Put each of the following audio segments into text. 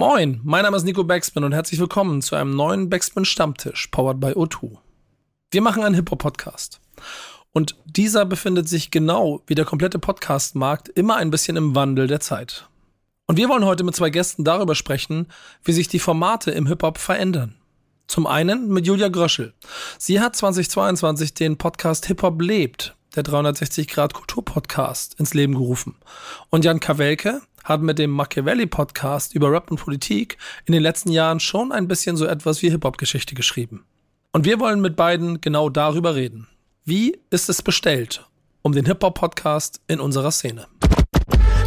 Moin, mein Name ist Nico Backspin und herzlich willkommen zu einem neuen Backspin Stammtisch, powered by O2. Wir machen einen Hip-Hop-Podcast. Und dieser befindet sich genau wie der komplette Podcast-Markt immer ein bisschen im Wandel der Zeit. Und wir wollen heute mit zwei Gästen darüber sprechen, wie sich die Formate im Hip-Hop verändern. Zum einen mit Julia Gröschel. Sie hat 2022 den Podcast Hip-Hop lebt, der 360 Grad Kultur Podcast, ins Leben gerufen. Und Jan Kawelke hat mit dem Machiavelli Podcast über Rap und Politik in den letzten Jahren schon ein bisschen so etwas wie Hip-Hop-Geschichte geschrieben. Und wir wollen mit beiden genau darüber reden. Wie ist es bestellt um den Hip-Hop-Podcast in unserer Szene?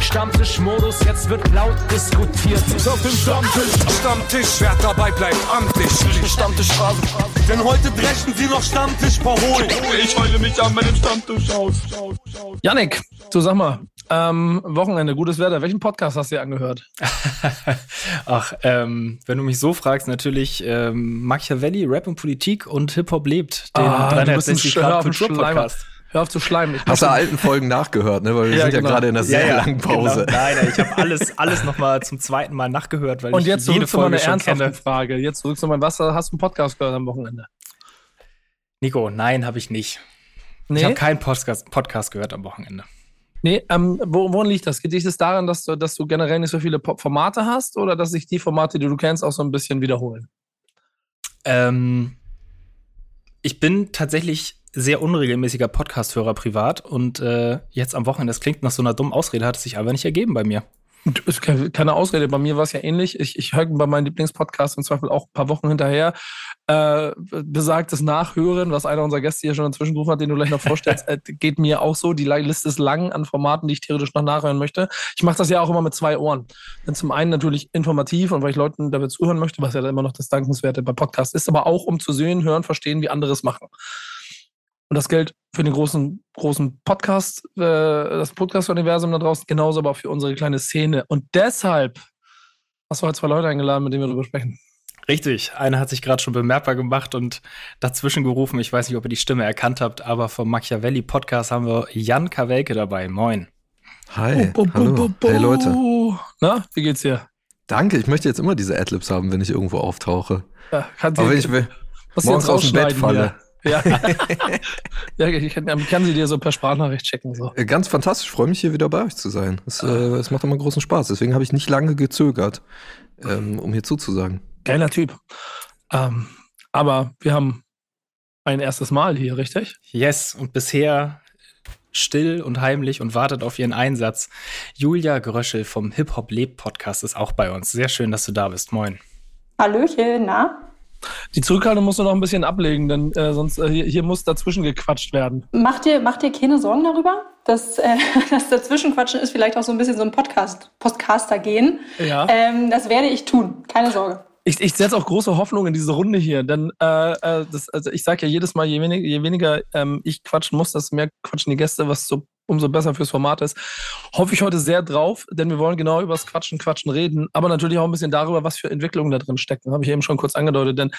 Stammtischmodus, jetzt wird laut diskutiert. Auf dem Stammtisch, Stammtisch, wer dabei bleibt, amtlich. Stammtischphase. Denn heute brechen sie noch Stammtisch verholen. Ich heule mich an meinem Stammtisch aus. Janik, du sag mal, ähm, Wochenende, gutes Wetter. Welchen Podcast hast du dir angehört? Ach, ähm, wenn du mich so fragst, natürlich ähm, Machiavelli, Rap und Politik und Hip-Hop lebt, den Ah, du bist ein 360 Schleimer Grad Kultur-Podcast. Hör auf zu schleimen. Ich Hast du alten Folgen nachgehört, ne? Weil wir Ja, sind ja genau. gerade in einer sehr langen Pause. Genau. Nein, nein, ich habe alles, alles nochmal zum zweiten Mal nachgehört, weil Und ich jetzt jede zurück zu meiner Folge schon ernsthaften. Frage. Jetzt zurück zu meinem, was hast du einen Podcast gehört am Wochenende? Nico, nein, habe ich nicht. Nee, Ich habe keinen Podcast, Podcast gehört am Wochenende. Nee ähm, wo, woran liegt das? Liegt es daran, dass du, dass du generell nicht so viele Formate hast oder dass sich die Formate, die du kennst, auch so ein bisschen wiederholen? Ähm, ich bin tatsächlich sehr unregelmäßiger Podcast-Hörer privat und äh, jetzt am Wochenende, das klingt nach so einer dummen Ausrede, hat es sich aber nicht ergeben bei mir. Und Ist keine keine Ausrede, bei mir war es ja ähnlich. Ich, ich höre bei meinen Lieblingspodcasts im Zweifel auch ein paar Wochen hinterher äh, besagtes Nachhören, was einer unserer Gäste hier schon inzwischen gerufen hat, den du gleich noch vorstellst, äh, geht mir auch so. Die Liste ist lang an Formaten, die ich theoretisch noch nachhören möchte. Ich mache das ja auch immer mit zwei Ohren. Denn zum einen natürlich informativ und weil ich Leuten dabei zuhören möchte, was ja dann immer noch das Dankenswerte bei Podcasts ist, aber auch um zu sehen, hören, verstehen, wie andere es machen. Und das gilt für den großen, großen Podcast, äh, das Podcast-Universum da draußen, genauso aber auch für unsere kleine Szene. Und deshalb hast du heute zwei Leute eingeladen, mit denen wir darüber sprechen. Richtig, einer hat sich gerade schon bemerkbar gemacht und dazwischen gerufen. Ich weiß nicht, ob ihr die Stimme erkannt habt, aber vom Machiavelli Podcast haben wir Jan Kawelke dabei. Moin. Hi, bu- bu- hallo. bu- Hey Leute. Na, wie geht's dir? Danke, ich möchte jetzt immer diese Adlibs haben, wenn ich irgendwo auftauche. Ja, kannst Aber du- wenn ich will, morgens aus dem Bett falle. hier. Ja. ja, ich kann, ich kann sie dir so per Sprachnachricht checken. So. Äh, Ganz fantastisch, freue mich hier wieder bei euch zu sein. Es, äh, es macht immer großen Spaß. Deswegen habe ich nicht lange gezögert, ähm, um hier zuzusagen. Geiler Typ. Ähm, aber wir haben ein erstes Mal hier, richtig? Yes, und bisher still und heimlich und wartet auf ihren Einsatz. Julia Gröschel vom Hip Hop Leb Podcast ist auch bei uns. Sehr schön, dass du da bist. Moin. Hallöchen, na? Die Zurückhaltung musst du noch ein bisschen ablegen, denn äh, sonst äh, hier, hier muss dazwischen gequatscht werden. Mach dir, mach dir keine Sorgen darüber, dass äh, das Dazwischenquatschen ist vielleicht auch so ein bisschen so ein Podcast, Podcaster gehen. Ja. Ähm, das werde ich tun, keine Sorge. Ich, ich setze auch große Hoffnung in diese Runde hier, denn äh, äh, das, also ich sage ja jedes Mal, je weniger, je weniger ähm, ich quatschen muss, desto mehr quatschen die Gäste, was so umso besser fürs Format ist. Hoffe ich heute sehr drauf, denn wir wollen genau über das Quatschen, Quatschen reden, aber natürlich auch ein bisschen darüber, was für Entwicklungen da drin stecken. Habe ich eben schon kurz angedeutet, denn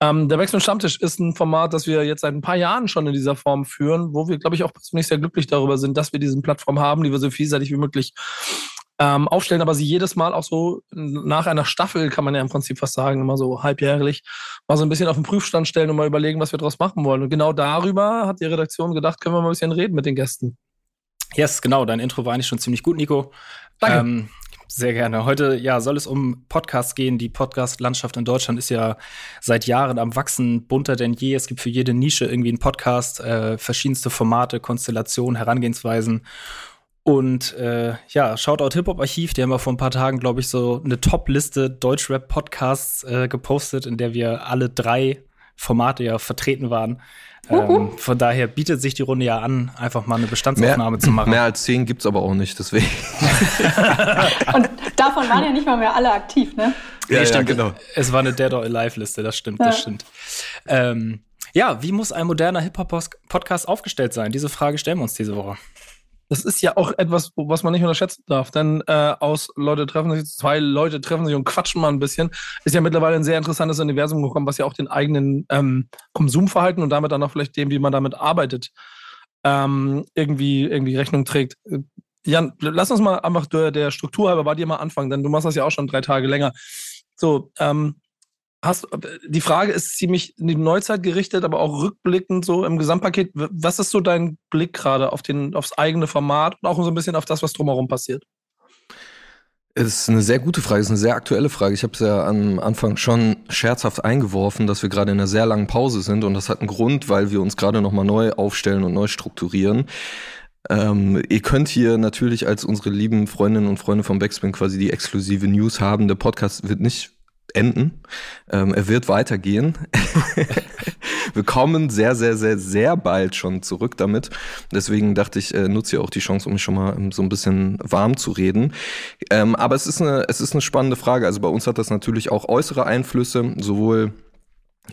ähm, der Wechsel Stammtisch ist ein Format, das wir jetzt seit ein paar Jahren schon in dieser Form führen, wo wir, glaube ich, auch persönlich sehr glücklich darüber sind, dass wir diese Plattform haben, die wir so vielseitig wie möglich ähm, aufstellen, aber sie jedes Mal auch so nach einer Staffel, kann man ja im Prinzip fast sagen, immer so halbjährlich, mal so ein bisschen auf den Prüfstand stellen und mal überlegen, was wir daraus machen wollen. Und genau darüber hat die Redaktion gedacht, können wir mal ein bisschen reden mit den Gästen. Yes, genau. Dein Intro war eigentlich schon ziemlich gut, Nico. Danke. Ähm, sehr gerne. Heute ja, soll es um Podcasts gehen. Die Podcast-Landschaft in Deutschland ist ja seit Jahren am Wachsen, bunter denn je. Es gibt für jede Nische irgendwie einen Podcast, äh, verschiedenste Formate, Konstellationen, Herangehensweisen. Und äh, ja, Shoutout Hip-Hop-Archiv, die haben wir vor ein paar Tagen, glaube ich, so eine Top-Liste Deutschrap-Podcasts äh, gepostet, in der wir alle drei Formate ja vertreten waren. Ähm, von daher bietet sich die Runde ja an, einfach mal eine Bestandsaufnahme zu machen. mehr als zehn gibt's aber auch nicht, deswegen. Und davon waren ja nicht mal mehr alle aktiv, ne? Ja, ja, stimmt. genau. Es war eine Dead or Alive-Liste, das stimmt, das Ja. stimmt. Ähm, ja, wie muss ein moderner Hip-Hop-Podcast aufgestellt sein? Diese Frage stellen wir uns diese Woche. Das ist ja auch etwas, was man nicht unterschätzen darf, denn äh, aus Leute treffen sich, zwei Leute treffen sich und quatschen mal ein bisschen, ist ja mittlerweile ein sehr interessantes Universum gekommen, was ja auch den eigenen ähm, Konsumverhalten und damit dann auch vielleicht dem, wie man damit arbeitet, ähm, irgendwie, irgendwie Rechnung trägt. Jan, lass uns mal einfach der, der Struktur halber bei dir mal anfangen, denn du machst das ja auch schon drei Tage länger. So, ähm, hast, die Frage ist ziemlich in die Neuzeit gerichtet, aber auch rückblickend so im Gesamtpaket. Was ist so dein Blick gerade auf den, aufs eigene Format und auch so ein bisschen auf das, was drumherum passiert? Es ist eine sehr gute Frage, es ist eine sehr aktuelle Frage. Ich habe es ja am Anfang schon scherzhaft eingeworfen, dass wir gerade in einer sehr langen Pause sind und das hat einen Grund, weil wir uns gerade nochmal neu aufstellen und neu strukturieren. Ähm, ihr könnt hier natürlich als unsere lieben Freundinnen und Freunde vom Backspin quasi die exklusive News haben. Der Podcast wird nicht enden. Ähm, er wird weitergehen. wir kommen sehr, sehr, sehr, sehr bald schon zurück damit. Deswegen dachte ich, äh, nutze ja auch die Chance, um mich schon mal ähm, so ein bisschen warm zu reden. Ähm, aber es ist, eine, es ist eine spannende Frage. Also bei uns hat das natürlich auch äußere Einflüsse, sowohl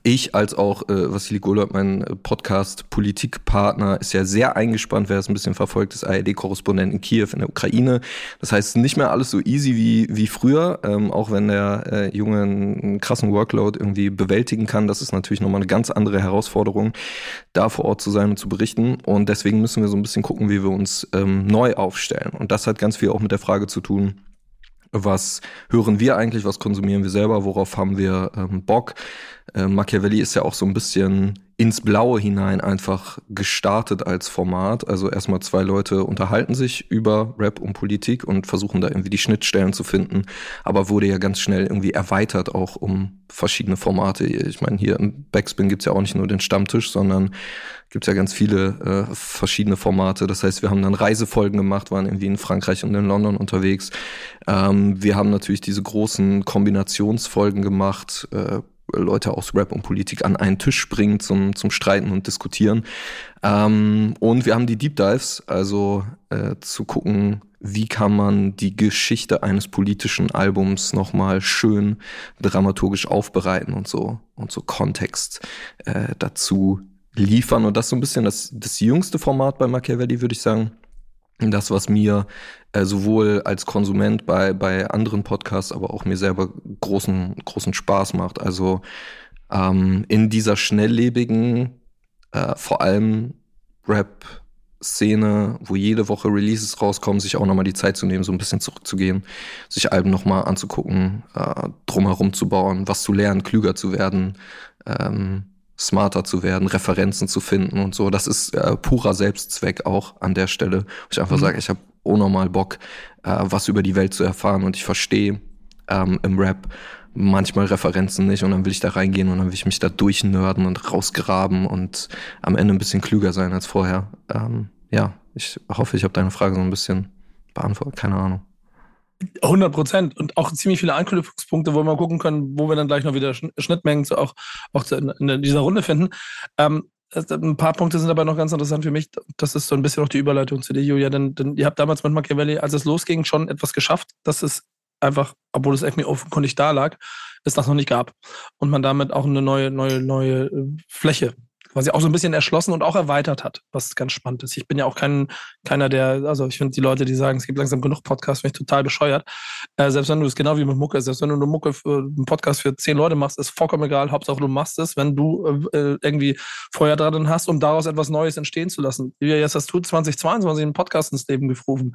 ich als auch äh, Vassili Golub, mein Podcast-Politikpartner, ist ja sehr eingespannt, wer es ein bisschen verfolgt, ist ARD-Korrespondent in Kiew in der Ukraine. Das heißt, nicht mehr alles so easy wie, wie früher, ähm, auch wenn der äh, Junge einen krassen Workload irgendwie bewältigen kann. Das ist natürlich nochmal eine ganz andere Herausforderung, da vor Ort zu sein und zu berichten. Und deswegen müssen wir so ein bisschen gucken, wie wir uns ähm, neu aufstellen. Und das hat ganz viel auch mit der Frage zu tun, was hören wir eigentlich, was konsumieren wir selber, worauf haben wir ähm, Bock. Äh, Machiavelli ist ja auch so ein bisschen ins Blaue hinein einfach gestartet als Format. Also erstmal zwei Leute unterhalten sich über Rap und Politik und versuchen da irgendwie die Schnittstellen zu finden, aber wurde ja ganz schnell irgendwie erweitert auch um verschiedene Formate. Ich meine, hier im Backspin gibt's ja auch nicht nur den Stammtisch, sondern gibt's ja ganz viele äh, verschiedene Formate. Das heißt, wir haben dann Reisefolgen gemacht, waren irgendwie in Frankreich und in London unterwegs. Ähm, wir haben natürlich diese großen Kombinationsfolgen gemacht, äh, Leute aus Rap und Politik an einen Tisch bringen zum, zum Streiten und Diskutieren. Ähm, und wir haben die Deep Dives, also äh, zu gucken, wie kann man die Geschichte eines politischen Albums nochmal schön dramaturgisch aufbereiten und so und so Kontext äh, dazu liefern. Und das ist so ein bisschen das, das jüngste Format bei Machiavelli, würde ich sagen das, was mir äh, sowohl als Konsument bei, bei anderen Podcasts, aber auch mir selber großen, großen Spaß macht. Also ähm, in dieser schnelllebigen, äh, vor allem Rap, Szene, wo jede Woche Releases rauskommen, sich auch nochmal die Zeit zu nehmen, so ein bisschen zurückzugehen, sich Alben nochmal anzugucken, äh, drumherum zu bauen, was zu lernen, klüger zu werden, ähm, smarter zu werden, Referenzen zu finden und so. Das ist äh, purer Selbstzweck auch an der Stelle. Wo ich einfach mhm. sage, ich habe unnormal Bock, äh, was über die Welt zu erfahren und ich verstehe ähm, im Rap manchmal Referenzen nicht und dann will ich da reingehen und dann will ich mich da durchnörden und rausgraben und am Ende ein bisschen klüger sein als vorher. Ähm, ja, ich hoffe, ich habe deine Frage so ein bisschen beantwortet. Keine Ahnung. 100 Prozent und auch ziemlich viele Anknüpfungspunkte, wo wir mal gucken können, wo wir dann gleich noch wieder Schnittmengen zu auch, auch in dieser Runde finden. Ähm, ein paar Punkte sind aber noch ganz interessant für mich. Das ist so ein bisschen auch die Überleitung zu dir, Julia. Denn, denn ihr habt damals mit Machiavelli, als es losging, schon etwas geschafft, dass es einfach, obwohl es irgendwie offenkundig da lag, es das noch nicht gab. Und man damit auch eine neue, neue, neue äh, Fläche quasi auch so ein bisschen erschlossen und auch erweitert hat, was ganz spannend ist. Ich bin ja auch kein, keiner, der, also ich finde die Leute, die sagen, es gibt langsam genug Podcasts, finde ich total bescheuert. Äh, selbst wenn du es genau wie mit Mucke, selbst wenn du eine Mucke für, einen Podcast für zehn Leute machst, ist vollkommen egal. Hauptsache du machst es, wenn du äh, irgendwie Feuer dran hast, um daraus etwas Neues entstehen zu lassen. Wie jetzt hast du 2022 einen Podcast ins Leben gerufen.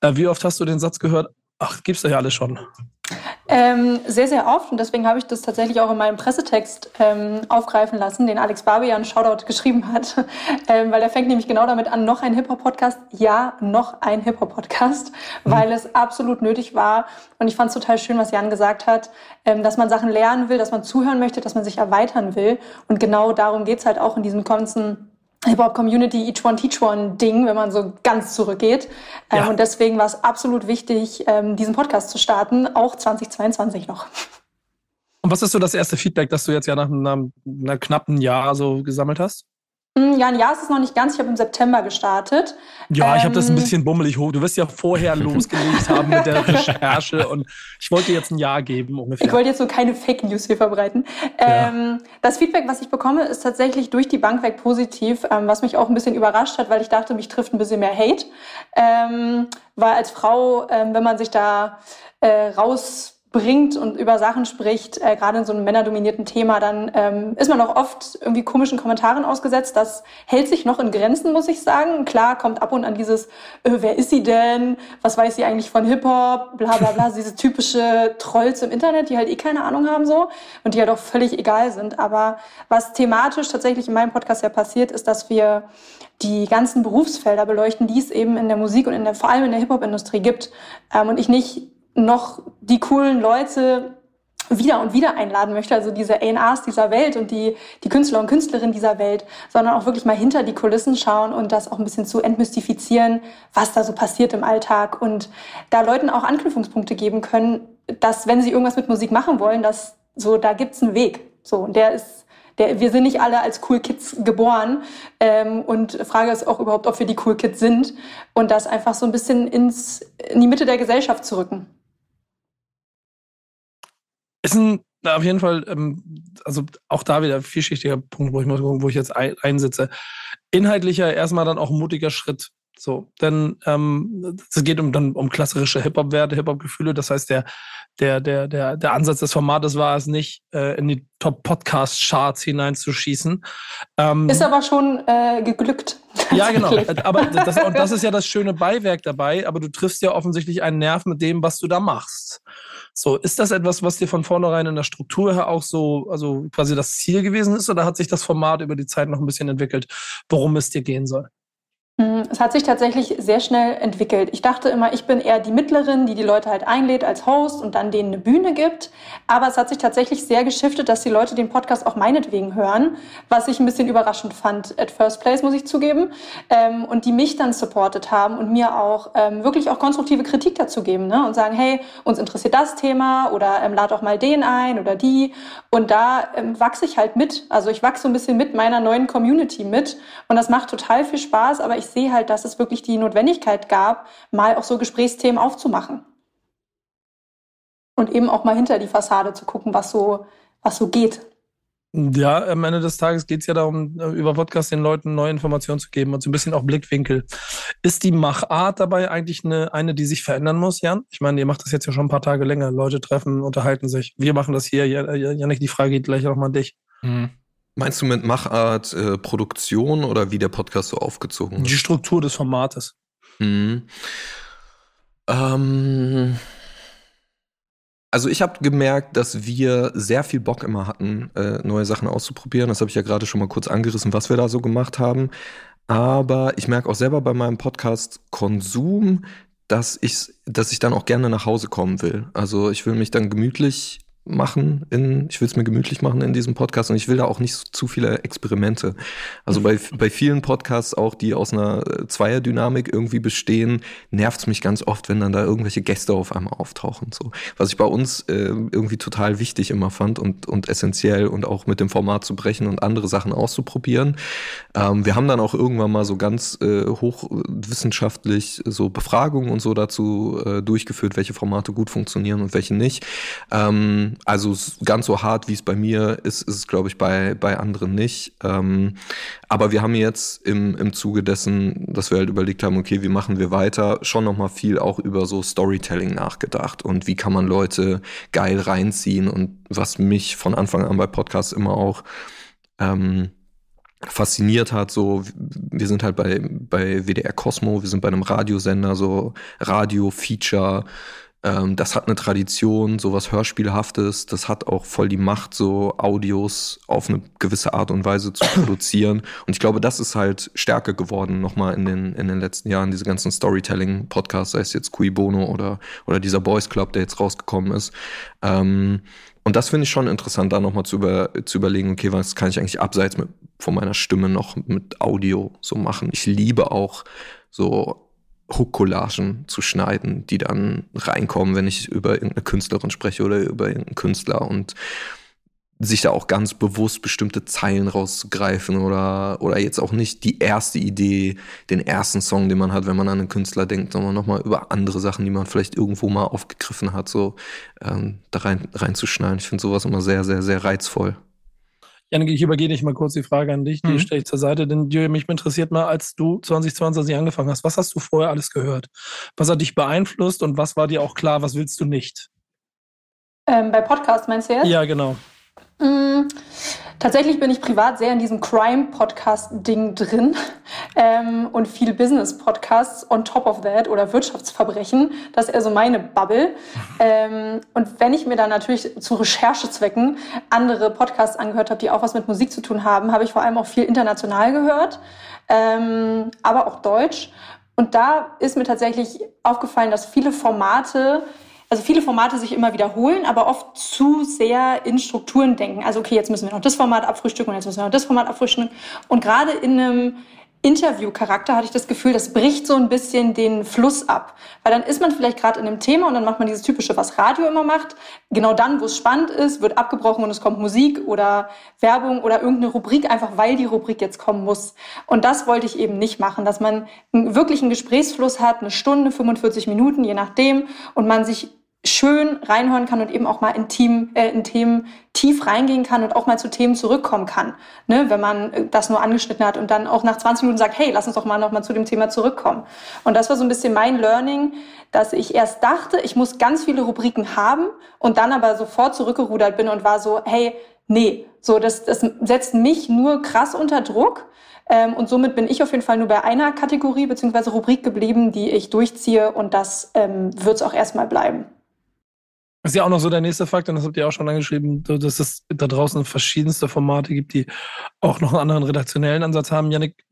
Äh, wie oft hast du den Satz gehört, ach, gibt's ja alles schon? Ähm, sehr, sehr oft. Und deswegen habe ich das tatsächlich auch in meinem Pressetext ähm, aufgreifen lassen, den Alex Barbian Shoutout geschrieben hat, ähm, weil er fängt nämlich genau damit an, noch ein Hip-Hop-Podcast, ja, noch ein Hip-Hop-Podcast, mhm. weil es absolut nötig war. Und ich fand es total schön, was Jan gesagt hat, ähm, dass man Sachen lernen will, dass man zuhören möchte, dass man sich erweitern will. Und genau darum geht's halt auch in diesem ganzen Hip-Hop-Community Each One Teach One-Ding, wenn man so ganz zurückgeht. Ähm, ja. und deswegen war es absolut wichtig, ähm, diesen Podcast zu starten, auch 2022 noch. Und was ist so das erste Feedback, das du jetzt ja nach einem, einem knappen Jahr so gesammelt hast? Hm, ja, ein Jahr ist es noch nicht ganz. Ich habe im September gestartet. Ja, ähm, ich habe das ein ähm, bisschen bummelig hoch. Du wirst ja vorher losgelegt haben mit der Recherche und ich wollte jetzt ein Jahr geben ungefähr. Ich wollte jetzt so keine Fake News hier verbreiten. Ja. Ähm, das Feedback, was ich bekomme, ist tatsächlich durch die Bank weg positiv, ähm, was mich auch ein bisschen überrascht hat, weil ich dachte, mich trifft ein bisschen mehr Hate. Ähm, weil als Frau, wenn man sich da äh, raus bringt und über Sachen spricht, äh, gerade in so einem männerdominierten Thema, dann ähm, ist man auch oft irgendwie komischen Kommentaren ausgesetzt. Das hält sich noch in Grenzen, muss ich sagen. Klar kommt ab und an dieses, äh, wer ist sie denn? Was weiß sie eigentlich von Hip-Hop? Bla bla bla, diese typische Trolls im Internet, die halt eh keine Ahnung haben so und die halt auch völlig egal sind. Aber was thematisch tatsächlich in meinem Podcast ja passiert, ist, dass wir die ganzen Berufsfelder beleuchten, die es eben in der Musik und in der, vor allem in der Hip-Hop-Industrie gibt. Ähm, und ich nicht noch die coolen Leute wieder und wieder einladen möchte, also diese A&Rs dieser Welt und die, die Künstler und Künstlerinnen dieser Welt, sondern auch wirklich mal hinter die Kulissen schauen und das auch ein bisschen zu entmystifizieren, was da so passiert im Alltag und da Leuten auch Anknüpfungspunkte geben können, dass wenn sie irgendwas mit Musik machen wollen, dass so, da gibt's einen Weg. So, und der ist, der, wir sind nicht alle als Cool Kids geboren ähm, und Frage ist auch überhaupt, ob wir die Cool Kids sind und das einfach so ein bisschen ins, in die Mitte der Gesellschaft zu rücken. Ist ein auf jeden Fall, ähm, also auch da wieder vielschichtiger Punkt, wo ich muss gucken, wo ich jetzt ein, einsitze. Inhaltlicher erstmal dann auch ein mutiger Schritt. So, denn ähm, es geht um dann um klassische Hip-Hop-Werte, Hip-Hop-Gefühle. Das heißt, der, der, der, der, der Ansatz des Formates war es nicht, äh, in die Top-Podcast-Charts hineinzuschießen. Ähm, ist aber schon äh, geglückt. Ja, genau. aber das, und das ist ja das schöne Beiwerk dabei, aber du triffst ja offensichtlich einen Nerv mit dem, was du da machst. So, ist das etwas, was dir von vornherein in der Struktur her auch so, also quasi das Ziel gewesen ist, oder hat sich das Format über die Zeit noch ein bisschen entwickelt, worum es dir gehen soll? Hm, es hat sich tatsächlich sehr schnell entwickelt. Ich dachte immer, ich bin eher die Mittlerin, die die Leute halt einlädt als Host und dann denen eine Bühne gibt. Aber es hat sich tatsächlich sehr geschiftet, dass die Leute den Podcast auch meinetwegen hören, was ich ein bisschen überraschend fand at first place, muss ich zugeben. Ähm, und die mich dann supportet haben und mir auch ähm, wirklich auch konstruktive Kritik dazu geben ne? und sagen, hey, uns interessiert das Thema oder ähm, lad auch mal den ein oder die. Und da ähm, wachse ich halt mit. Also ich wachse so ein bisschen mit meiner neuen Community mit. Und das macht total viel Spaß, aber ich sehe halt, dass es wirklich die Notwendigkeit gab, mal auch so Gesprächsthemen aufzumachen. Und eben auch mal hinter die Fassade zu gucken, was so, was so geht. Ja, am Ende des Tages geht es ja darum, über Podcast den Leuten neue Informationen zu geben und so ein bisschen auch Blickwinkel. Ist die Machart dabei eigentlich eine, eine, die sich verändern muss, Jan? Ich meine, ihr macht das jetzt ja schon ein paar Tage länger. Leute treffen, unterhalten sich. Wir machen das hier. Janik, die Frage geht gleich auch mal an dich. Mhm. Meinst du mit Machart äh, Produktion oder wie der Podcast so aufgezogen ist? Die Struktur des Formates. Mhm. Ähm, also ich habe gemerkt, dass wir sehr viel Bock immer hatten, äh, neue Sachen auszuprobieren. Das habe ich ja gerade schon mal kurz angerissen, was wir da so gemacht haben. Aber ich merke auch selber bei meinem Podcast Konsum, dass ich, dass ich dann auch gerne nach Hause kommen will. Also ich will mich dann gemütlich machen in, ich will es mir gemütlich machen in diesem Podcast und ich will da auch nicht zu viele Experimente. Also bei, bei vielen Podcasts auch, die aus einer äh, Zweierdynamik irgendwie bestehen, nervt es mich ganz oft, wenn dann da irgendwelche Gäste auf einmal auftauchen. So. Was ich bei uns äh, irgendwie total wichtig immer fand und, und essentiell und auch mit dem Format zu brechen und andere Sachen auszuprobieren. Ähm, wir haben dann auch irgendwann mal so ganz äh, hochwissenschaftlich so Befragungen und so dazu äh, durchgeführt, welche Formate gut funktionieren und welche nicht. Ähm, also ganz so hart, wie es bei mir ist, ist es, glaube ich, bei, bei anderen nicht. Ähm, aber wir haben jetzt im, im Zuge dessen, dass wir halt überlegt haben, okay, wie machen wir weiter, schon nochmal viel auch über so Storytelling nachgedacht und wie kann man Leute geil reinziehen und was mich von Anfang an bei Podcasts immer auch ähm, fasziniert hat, so wir sind halt bei bei WDR Cosmo, wir sind bei einem Radiosender, so Radio Feature ähm, das hat eine Tradition, sowas Hörspielhaftes. Das hat auch voll die Macht, so Audios auf eine gewisse Art und Weise zu produzieren. Und ich glaube, das ist halt stärker geworden nochmal in den, in den letzten Jahren. Diese ganzen Storytelling-Podcasts, sei es jetzt Cui Bono oder, oder dieser Boys Club, der jetzt rausgekommen ist. Ähm, und das finde ich schon interessant, da nochmal zu, über, zu überlegen, okay, was kann ich eigentlich abseits mit, von meiner Stimme noch mit Audio so machen? Ich liebe auch so Hook-Collagen zu schneiden, die dann reinkommen, wenn ich über irgendeine Künstlerin spreche oder über irgendeinen Künstler und sich da auch ganz bewusst bestimmte Zeilen rauszugreifen oder, oder jetzt auch nicht die erste Idee, den ersten Song, den man hat, wenn man an einen Künstler denkt, sondern nochmal über andere Sachen, die man vielleicht irgendwo mal aufgegriffen hat, so ähm, da rein, reinzuschneiden. Ich finde sowas immer sehr, sehr, sehr reizvoll. Janik, ich übergehe dich mal kurz die Frage an dich, die mhm. stelle ich zur Seite, denn mich interessiert mal, als du 2022 angefangen hast, was hast du vorher alles gehört? Was hat dich beeinflusst und was war dir auch klar, was willst du nicht? Ähm, bei Podcast meinst du jetzt? Ja, genau. Mm, tatsächlich bin ich privat sehr in diesem Crime-Podcast-Ding drin ähm, und viel Business-Podcasts on top of that oder Wirtschaftsverbrechen. Das ist eher so meine Bubble. Ähm, und wenn ich mir dann natürlich zu Recherchezwecken andere Podcasts angehört habe, die auch was mit Musik zu tun haben, habe ich vor allem auch viel international gehört, ähm, aber auch Deutsch. Und da ist mir tatsächlich aufgefallen, dass viele Formate also viele Formate sich immer wiederholen, aber oft zu sehr in Strukturen denken. Also okay, jetzt müssen wir noch das Format abfrühstücken und jetzt müssen wir noch das Format abfrühstücken. Und gerade in einem Interviewcharakter hatte ich das Gefühl, das bricht so ein bisschen den Fluss ab. Weil dann ist man vielleicht gerade in einem Thema und dann macht man dieses typische, was Radio immer macht. Genau dann, wo es spannend ist, wird abgebrochen und es kommt Musik oder Werbung oder irgendeine Rubrik, einfach weil die Rubrik jetzt kommen muss. Und das wollte ich eben nicht machen, dass man wirklich einen Gesprächsfluss hat, eine Stunde, 45 Minuten, je nachdem, und man sich schön reinhören kann und eben auch mal in, Team, äh, in Themen tief reingehen kann und auch mal zu Themen zurückkommen kann, ne, wenn man äh, das nur angeschnitten hat und dann auch nach 20 Minuten sagt, hey, lass uns doch mal noch mal zu dem Thema zurückkommen. Und das war so ein bisschen mein Learning, dass ich erst dachte, ich muss ganz viele Rubriken haben und dann aber sofort zurückgerudert bin und war so, hey, nee, so das, das setzt mich nur krass unter Druck. Ähm, und somit bin ich auf jeden Fall nur bei einer Kategorie bzw. Rubrik geblieben, die ich durchziehe und das ähm, wird es auch erstmal bleiben. Ist ja auch noch so der nächste Fakt, und das habt ihr auch schon angeschrieben, dass es da draußen verschiedenste Formate gibt, die auch noch einen anderen redaktionellen Ansatz haben. Janik,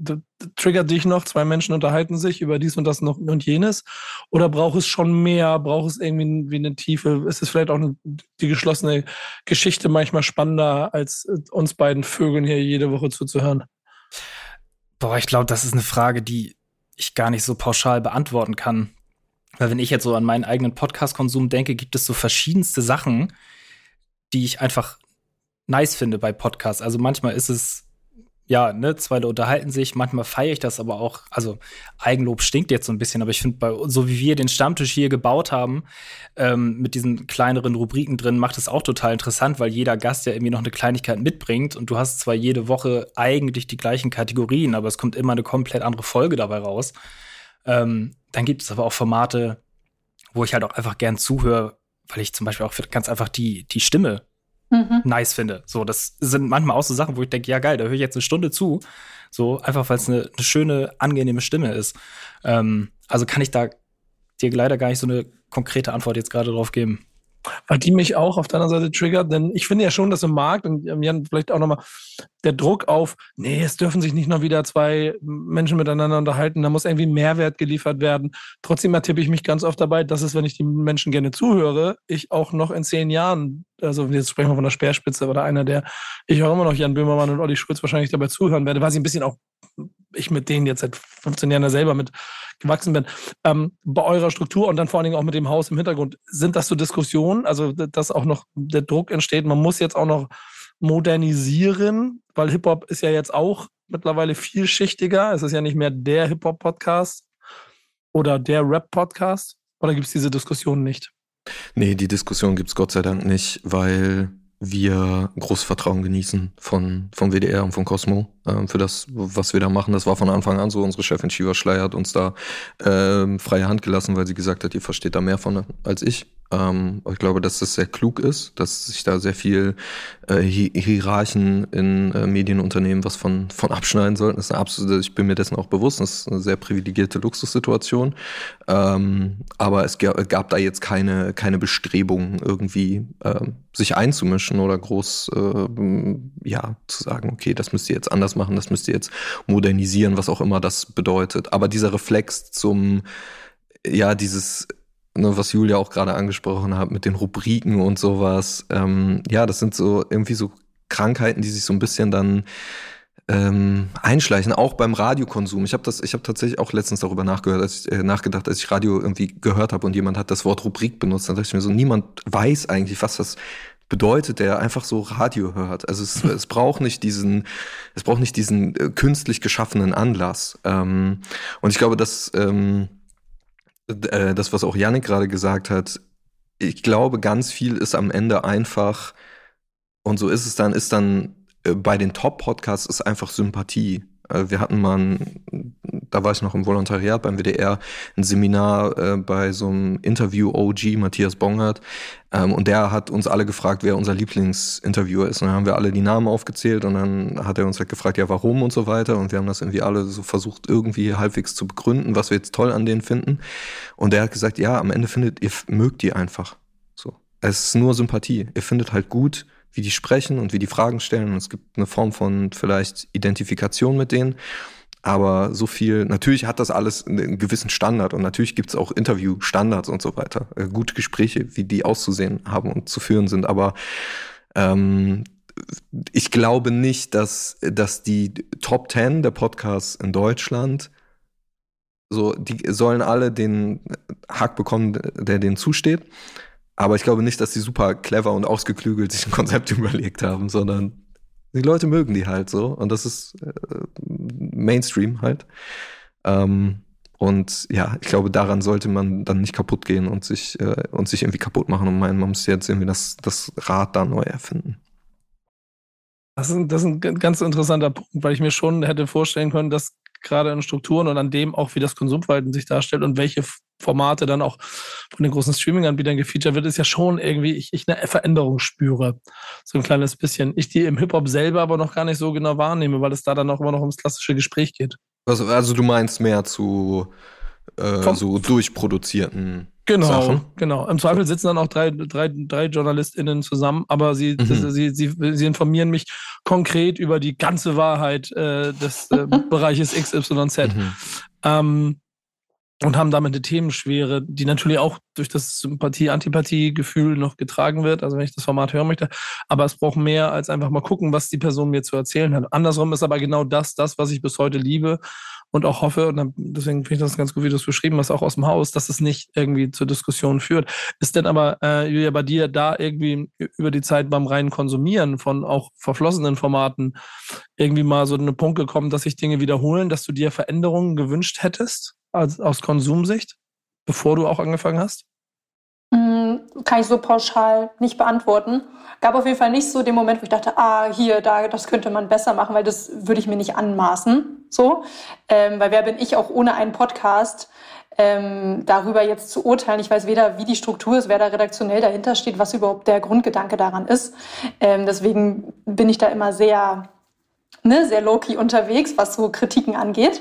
triggert dich noch, zwei Menschen unterhalten sich über dies und das noch und jenes? Oder braucht es schon mehr? Braucht es irgendwie wie eine Tiefe? Ist es vielleicht auch die geschlossene Geschichte manchmal spannender, als äh, uns beiden Vögeln hier jede Woche zuzuhören? Boah, ich glaube, das ist eine Frage, die ich gar nicht so pauschal beantworten kann. Weil wenn ich jetzt so an meinen eigenen Podcast-Konsum denke, gibt es so verschiedenste Sachen, die ich einfach nice finde bei Podcasts. Also manchmal ist es, ja, ne, zwei Leute unterhalten sich, manchmal feiere ich das aber auch, also Eigenlob stinkt jetzt so ein bisschen, aber ich finde, so wie wir den Stammtisch hier gebaut haben, ähm, mit diesen kleineren Rubriken drin, macht es auch total interessant, weil jeder Gast ja irgendwie noch eine Kleinigkeit mitbringt und du hast zwar jede Woche eigentlich die gleichen Kategorien, aber es kommt immer eine komplett andere Folge dabei raus. Ähm, dann gibt es aber auch Formate, wo ich halt auch einfach gern zuhöre, weil ich zum Beispiel auch ganz einfach die, die Stimme mhm. nice finde. So, das sind manchmal auch so Sachen, wo ich denke, ja geil, da höre ich jetzt eine Stunde zu. So, einfach weil es eine, eine, schöne, angenehme Stimme ist. Ähm, also kann ich da dir leider gar nicht so eine konkrete Antwort jetzt gerade drauf geben weil die mich auch auf deiner Seite triggert, denn ich finde ja schon, dass im Markt und Jan vielleicht auch nochmal der Druck auf, nee, es dürfen sich nicht noch wieder zwei Menschen miteinander unterhalten, da muss irgendwie Mehrwert geliefert werden. Trotzdem ertippe ich mich ganz oft dabei, dass es, wenn ich die Menschen gerne zuhöre, ich auch noch in zehn Jahren, also jetzt sprechen wir von der Speerspitze oder einer der, ich auch immer noch Jan Böhmermann und Olli Schulz wahrscheinlich dabei zuhören werde, weil sie ein bisschen auch ich mit denen jetzt seit 15 Jahren da selber mit gewachsen bin, ähm, bei eurer Struktur und dann vor allen Dingen auch mit dem Haus im Hintergrund, sind das so Diskussionen, also dass auch noch der Druck entsteht, man muss jetzt auch noch modernisieren, weil Hip-Hop ist ja jetzt auch mittlerweile vielschichtiger. Es ist ja nicht mehr der Hip-Hop-Podcast oder der Rap-Podcast. Oder gibt es diese Diskussion nicht? Nee, die Diskussion gibt es Gott sei Dank nicht, weil wir großes Vertrauen genießen von, von WDR und von Cosmo äh, für das, was wir da machen. Das war von Anfang an so. Unsere Chefin Shiva Schleier hat uns da äh, freie Hand gelassen, weil sie gesagt hat, ihr versteht da mehr von als ich. Ähm, ich glaube, dass das sehr klug ist, dass sich da sehr viel äh, Hierarchen in äh, Medienunternehmen was von, von abschneiden sollten. Das ist eine absolute, ich bin mir dessen auch bewusst, das ist eine sehr privilegierte Luxussituation. Ähm, aber es gab da jetzt keine, keine Bestrebungen, irgendwie äh, sich einzumischen oder groß äh, ja, zu sagen, okay, das müsst ihr jetzt anders machen, das müsst ihr jetzt modernisieren, was auch immer das bedeutet. Aber dieser Reflex zum ja, dieses ne, was Julia auch gerade angesprochen hat mit den Rubriken und sowas. Ähm, ja, das sind so irgendwie so Krankheiten, die sich so ein bisschen dann ähm, einschleichen, auch beim Radiokonsum. Ich habe das, ich habe tatsächlich auch letztens darüber nachgehört, als ich, äh, nachgedacht, als ich Radio irgendwie gehört habe und jemand hat das Wort Rubrik benutzt, dann dachte ich mir so, niemand weiß eigentlich, was das bedeutet, der einfach so Radio hört. Also es, es braucht nicht diesen, es braucht nicht diesen äh, künstlich geschaffenen Anlass. Ähm, und ich glaube, dass ähm, äh, das, was auch Yannick gerade gesagt hat, ich glaube, ganz viel ist am Ende einfach, und so ist es dann, ist dann äh, bei den Top-Podcasts ist einfach Sympathie. Äh, wir hatten mal einen da war ich noch im Volontariat beim WDR, ein Seminar äh, bei so einem Interview-OG, Matthias Bongert. Ähm, und der hat uns alle gefragt, wer unser Lieblingsinterviewer ist. Und dann haben wir alle die Namen aufgezählt und dann hat er uns halt gefragt, ja, warum und so weiter. Und wir haben das irgendwie alle so versucht, irgendwie halbwegs zu begründen, was wir jetzt toll an denen finden. Und der hat gesagt, ja, am Ende findet ihr, mögt die einfach. So. Es ist nur Sympathie. Ihr findet halt gut, wie die sprechen und wie die Fragen stellen. Und es gibt eine Form von vielleicht Identifikation mit denen. Aber so viel, natürlich hat das alles einen gewissen Standard und natürlich gibt es auch Interviewstandards und so weiter. Äh, gute Gespräche, wie die auszusehen haben und zu führen sind. Aber ähm, ich glaube nicht, dass, dass die Top Ten der Podcasts in Deutschland so, die sollen alle den Hack bekommen, der denen zusteht. Aber ich glaube nicht, dass die super clever und ausgeklügelt sich ein Konzept überlegt haben, sondern die Leute mögen die halt so. Und das ist äh, Mainstream halt. Ähm, und ja, ich glaube, daran sollte man dann nicht kaputt gehen und sich, äh, und sich irgendwie kaputt machen und meinen, man muss jetzt irgendwie das, das Rad da neu erfinden. Das ist, das ist ein ganz interessanter Punkt, weil ich mir schon hätte vorstellen können, dass gerade in Strukturen und an dem auch, wie das Konsumverhalten sich darstellt und welche Formate dann auch von den großen Streaming-Anbietern gefeatured wird, ist ja schon irgendwie, ich, ich eine Veränderung spüre. So ein kleines bisschen. Ich die im Hip-Hop selber aber noch gar nicht so genau wahrnehme, weil es da dann auch immer noch ums klassische Gespräch geht. Also, also du meinst mehr zu äh, so durchproduzierten Genau, Sachen. genau. Im Zweifel sitzen dann auch drei, drei, drei JournalistInnen zusammen, aber sie, mhm. sie, sie, sie informieren mich konkret über die ganze Wahrheit äh, des äh, Bereiches XYZ. Mhm. Ähm, und haben damit eine Themenschwere, die natürlich auch durch das Sympathie-Antipathie-Gefühl noch getragen wird, also wenn ich das Format hören möchte. Aber es braucht mehr als einfach mal gucken, was die Person mir zu erzählen hat. Andersrum ist aber genau das, das, was ich bis heute liebe und auch hoffe, und deswegen finde ich das ganz gut, wie du es beschrieben hast, auch aus dem Haus, dass es nicht irgendwie zur Diskussion führt. Ist denn aber, äh, Julia, bei dir da irgendwie über die Zeit beim reinen Konsumieren von auch verflossenen Formaten irgendwie mal so eine Punkt gekommen, dass sich Dinge wiederholen, dass du dir Veränderungen gewünscht hättest als, aus Konsumsicht, bevor du auch angefangen hast? Hm, kann ich so pauschal nicht beantworten. Gab auf jeden Fall nicht so den Moment, wo ich dachte, ah, hier, da, das könnte man besser machen, weil das würde ich mir nicht anmaßen. So, ähm, weil wer bin ich auch ohne einen Podcast ähm, darüber jetzt zu urteilen? Ich weiß weder, wie die Struktur ist, wer da redaktionell dahinter steht, was überhaupt der Grundgedanke daran ist. Ähm, deswegen bin ich da immer sehr ne, sehr low-key unterwegs, was so Kritiken angeht.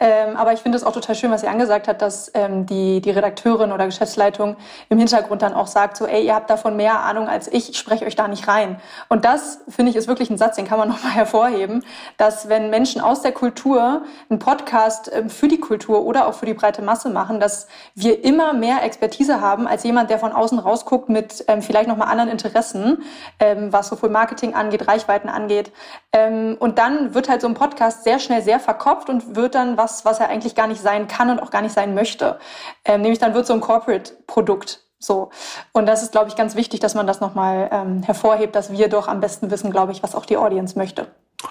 Ähm, aber ich finde es auch total schön, was sie angesagt hat, dass ähm, die, die Redakteurin oder Geschäftsleitung im Hintergrund dann auch sagt, so, ey, ihr habt davon mehr Ahnung als ich, ich spreche euch da nicht rein. Und das, finde ich, ist wirklich ein Satz, den kann man nochmal hervorheben, dass wenn Menschen aus der Kultur einen Podcast ähm, für die Kultur oder auch für die breite Masse machen, dass wir immer mehr Expertise haben als jemand, der von außen rausguckt mit ähm, vielleicht nochmal anderen Interessen, ähm, was sowohl Marketing angeht, Reichweiten angeht. Ähm, und dann wird halt so ein Podcast sehr schnell sehr verkopft und wird dann was, was er eigentlich gar nicht sein kann und auch gar nicht sein möchte. Ähm, nämlich dann wird so ein Corporate-Produkt so. Und das ist, glaube ich, ganz wichtig, dass man das nochmal ähm, hervorhebt, dass wir doch am besten wissen, glaube ich, was auch die Audience möchte.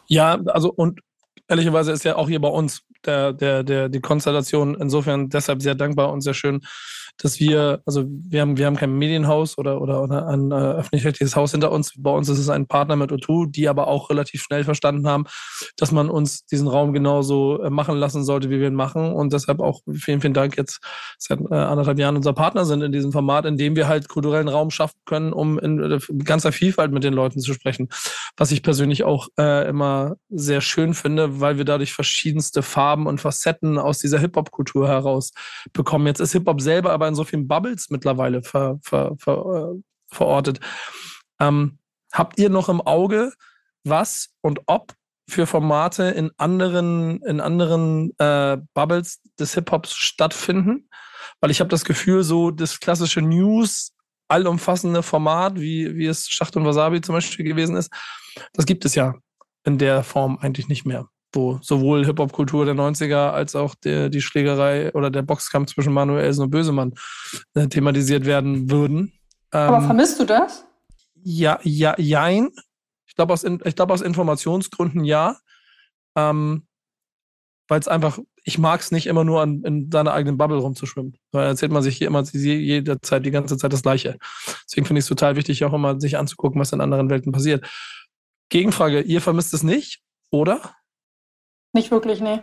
Ja, also und ehrlicherweise ist ja auch hier bei uns der, der, der, die Konstellation insofern deshalb sehr dankbar und sehr schön, dass wir, also wir haben, wir haben kein Medienhaus oder, oder, oder ein äh, öffentlich-rechtliches Haus hinter uns. Bei uns ist es ein Partner mit O2, die aber auch relativ schnell verstanden haben, dass man uns diesen Raum genauso äh, machen lassen sollte, wie wir ihn machen. Und deshalb auch vielen, vielen Dank jetzt seit äh, anderthalb Jahren unser Partner sind in diesem Format, in dem wir halt kulturellen Raum schaffen können, um in, in äh, ganzer Vielfalt mit den Leuten zu sprechen. Was ich persönlich auch äh, immer sehr schön finde, weil wir dadurch verschiedenste Farben und Facetten aus dieser Hip-Hop-Kultur heraus bekommen. Jetzt ist Hip-Hop selber aber in so vielen Bubbles mittlerweile ver, ver, ver, äh, verortet. Ähm, habt ihr noch im Auge, was und ob für Formate in anderen, in anderen äh, Bubbles des Hip-Hops stattfinden? Weil ich habe das Gefühl, so das klassische News, allumfassende Format, wie, wie es Schacht und Wasabi zum Beispiel gewesen ist, das gibt es ja in der Form eigentlich nicht mehr wo sowohl Hip-Hop-Kultur der 90er als auch der, die Schlägerei oder der Boxkampf zwischen Manuelsen und Bösemann äh, thematisiert werden würden. Ähm, Aber vermisst du das? Ja, ja, jein. Ich glaube aus, glaub aus Informationsgründen ja. Ähm, Weil es einfach, ich mag es nicht immer nur an, in seiner eigenen Bubble rumzuschwimmen. Weil erzählt man sich hier immer jederzeit, die ganze Zeit das Gleiche. Deswegen finde ich es total wichtig, auch immer sich anzugucken, was in anderen Welten passiert. Gegenfrage, ihr vermisst es nicht, oder? Nicht wirklich, nee.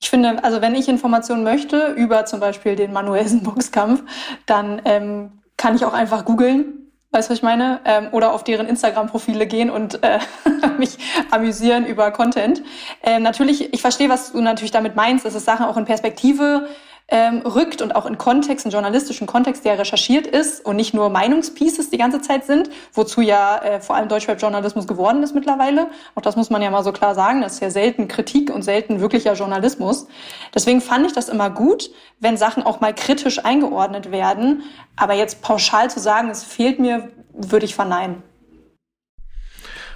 Ich finde, also wenn ich Informationen möchte über zum Beispiel den manuellen Boxkampf, dann ähm, kann ich auch einfach googeln Weißt du, was ich meine? Ähm, oder auf deren Instagram-Profile gehen und äh, mich amüsieren über Content. Ähm, natürlich, ich verstehe, was du natürlich damit meinst, dass es Sachen auch in Perspektive ähm, rückt und auch in Kontext, in journalistischen Kontext, der recherchiert ist und nicht nur Meinungspieces die ganze Zeit sind, wozu ja äh, vor allem Deutschrap-Journalismus geworden ist mittlerweile. Auch das muss man ja mal so klar sagen. Das ist ja selten Kritik und selten wirklicher Journalismus. Deswegen fand ich das immer gut, wenn Sachen auch mal kritisch eingeordnet werden. Aber jetzt pauschal zu sagen, es fehlt mir, würde ich verneinen.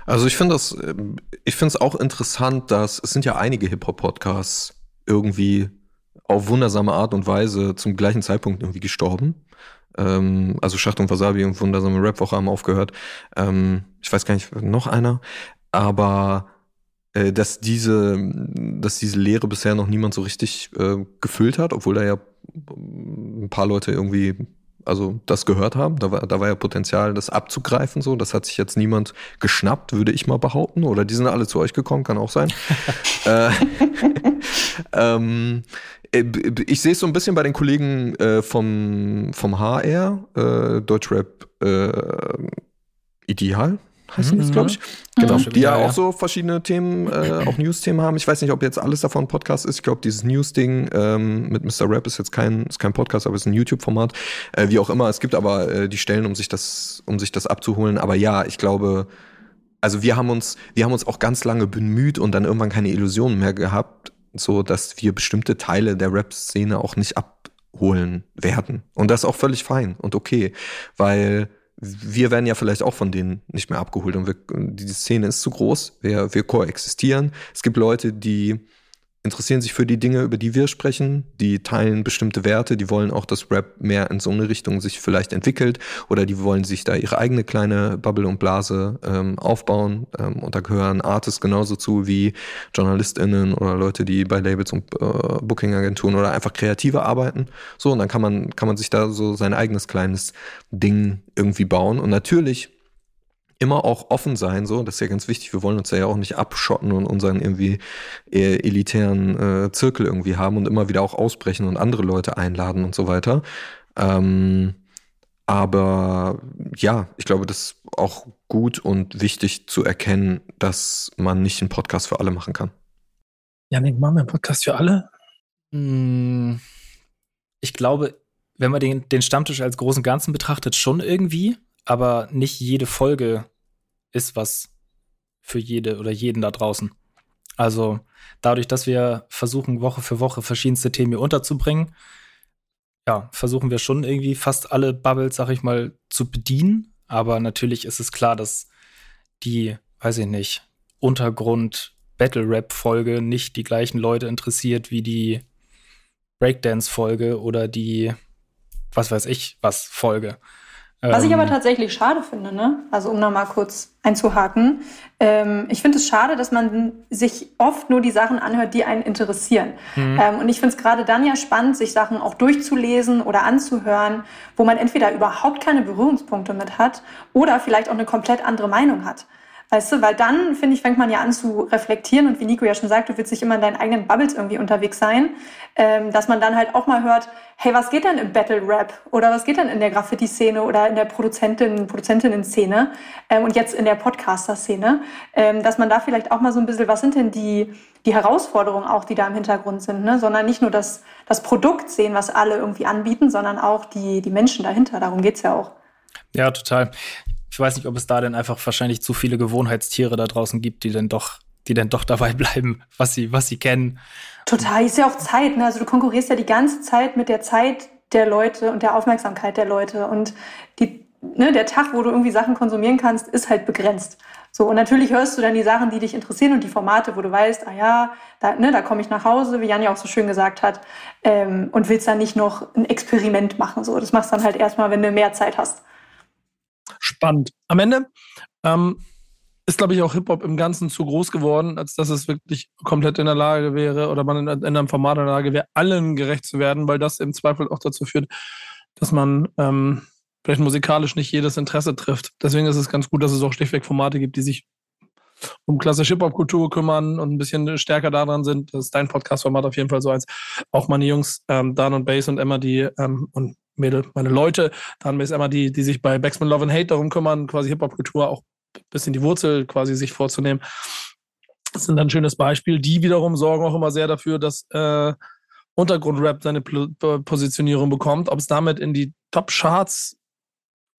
Also ich finde das, ich finde es auch interessant, dass es sind ja einige Hip-Hop-Podcasts irgendwie auf wundersame Art und Weise zum gleichen Zeitpunkt irgendwie gestorben. Ähm, also Schacht und Wasabi und wundersame Rap-Woche haben aufgehört. Ähm, ich weiß gar nicht, noch einer. Aber äh, dass diese, dass diese Lehre bisher noch niemand so richtig äh, gefüllt hat, obwohl da ja ein paar Leute irgendwie also das gehört haben. Da war, da war ja Potenzial, das abzugreifen. So, das hat sich jetzt niemand geschnappt, würde ich mal behaupten. Oder die sind alle zu euch gekommen, kann auch sein. äh, ähm, äh, ich sehe es so ein bisschen bei den Kollegen äh, vom, vom HR, äh, Deutschrap äh, Ideal, heißen mhm. das, glaube ich. Genau, mhm. die ja, ja, auch so verschiedene Themen, äh, auch News-Themen haben. Ich weiß nicht, ob jetzt alles davon ein Podcast ist. Ich glaube, dieses News-Ding ähm, mit Mr. Rap ist jetzt kein, ist kein Podcast, aber ist ein YouTube-Format. Äh, wie auch immer, es gibt aber äh, die Stellen, um sich das, um sich das abzuholen. Aber ja, ich glaube, also wir haben uns, wir haben uns auch ganz lange bemüht und dann irgendwann keine Illusionen mehr gehabt, so dass wir bestimmte Teile der Rap-Szene auch nicht abholen werden. Und das ist auch völlig fein und okay, weil wir werden ja vielleicht auch von denen nicht mehr abgeholt und wir, die Szene ist zu groß. Wir, wir koexistieren. Es gibt Leute, die interessieren sich für die Dinge, über die wir sprechen, die teilen bestimmte Werte, die wollen auch, dass Rap mehr in so eine Richtung sich vielleicht entwickelt oder die wollen sich da ihre eigene kleine Bubble und Blase ähm, aufbauen. Ähm, und da gehören Artists genauso zu wie JournalistInnen oder Leute, die bei Labels und äh, Booking-Agenturen oder einfach kreative arbeiten. So, und dann kann man, kann man sich da so sein eigenes kleines Ding irgendwie bauen. Und natürlich immer auch offen sein, so, das ist ja ganz wichtig. Wir wollen uns ja auch nicht abschotten und unseren irgendwie äh, elitären äh, Zirkel irgendwie haben und immer wieder auch ausbrechen und andere Leute einladen und so weiter. Ähm, aber ja, ich glaube, das ist auch gut und wichtig zu erkennen, dass man nicht einen Podcast für alle machen kann. Janik, machen wir einen Podcast für alle? Hm, ich glaube, wenn man den, den Stammtisch als großen Ganzen betrachtet, schon irgendwie aber nicht jede Folge ist was für jede oder jeden da draußen. Also dadurch, dass wir versuchen, Woche für Woche verschiedenste Themen hier unterzubringen, ja, versuchen wir schon irgendwie fast alle Bubbles, sag ich mal, zu bedienen. Aber natürlich ist es klar, dass die, weiß ich nicht, Untergrund-Battle-Rap-Folge nicht die gleichen Leute interessiert wie die Breakdance-Folge oder die, was weiß ich, was Folge. Was ich aber ähm. tatsächlich schade finde, ne? also um nochmal kurz einzuhaken, ähm, ich finde es schade, dass man sich oft nur die Sachen anhört, die einen interessieren. Mhm. Ähm, und ich finde es gerade dann ja spannend, sich Sachen auch durchzulesen oder anzuhören, wo man entweder überhaupt keine Berührungspunkte mit hat oder vielleicht auch eine komplett andere Meinung hat. Weißt du, weil dann, finde ich, fängt man ja an zu reflektieren und wie Nico ja schon sagt, du willst nicht immer in deinen eigenen Bubbles irgendwie unterwegs sein, ähm, dass man dann halt auch mal hört, hey, was geht denn im Battle Rap oder was geht denn in der Graffiti-Szene oder in der Produzentin, Produzentinnen-Szene ähm, und jetzt in der Podcaster-Szene, ähm, dass man da vielleicht auch mal so ein bisschen, was sind denn die, die Herausforderungen auch, die da im Hintergrund sind, ne? sondern nicht nur das, das Produkt sehen, was alle irgendwie anbieten, sondern auch die, die Menschen dahinter. Darum geht's ja auch. Ja, total ich weiß nicht, ob es da denn einfach wahrscheinlich zu viele Gewohnheitstiere da draußen gibt, die dann doch, die dann doch dabei bleiben, was sie, was sie kennen. Total, ist ja auch Zeit, ne? Also du konkurrierst ja die ganze Zeit mit der Zeit der Leute und der Aufmerksamkeit der Leute. Und die, ne, der Tag, wo du irgendwie Sachen konsumieren kannst, ist halt begrenzt. So, und natürlich hörst du dann die Sachen, die dich interessieren und die Formate, wo du weißt, ah ja, da, ne, da komme ich nach Hause, wie Jan ja auch so schön gesagt hat, ähm, und willst dann nicht noch ein Experiment machen. So, das machst du dann halt erstmal, wenn du mehr Zeit hast spannend. Am Ende ähm, ist, glaube ich, auch Hip-Hop im Ganzen zu groß geworden, als dass es wirklich komplett in der Lage wäre oder man in, in einem Format in der Lage wäre, allen gerecht zu werden, weil das im Zweifel auch dazu führt, dass man ähm, vielleicht musikalisch nicht jedes Interesse trifft. Deswegen ist es ganz gut, dass es auch schlichtweg Formate gibt, die sich um klassische Hip-Hop-Kultur kümmern und ein bisschen stärker daran sind. Das ist dein Podcast-Format auf jeden Fall so eins. Auch meine Jungs, ähm, Dan und Bass und Emma, die ähm, und Mädel, meine Leute, Dan, Bass, Emma, die, die sich bei Backsman Love and Hate darum kümmern, quasi Hip-Hop-Kultur auch ein bisschen die Wurzel quasi sich vorzunehmen. Das sind ein schönes Beispiel. Die wiederum sorgen auch immer sehr dafür, dass äh, Untergrundrap seine Positionierung bekommt. Ob es damit in die Top-Charts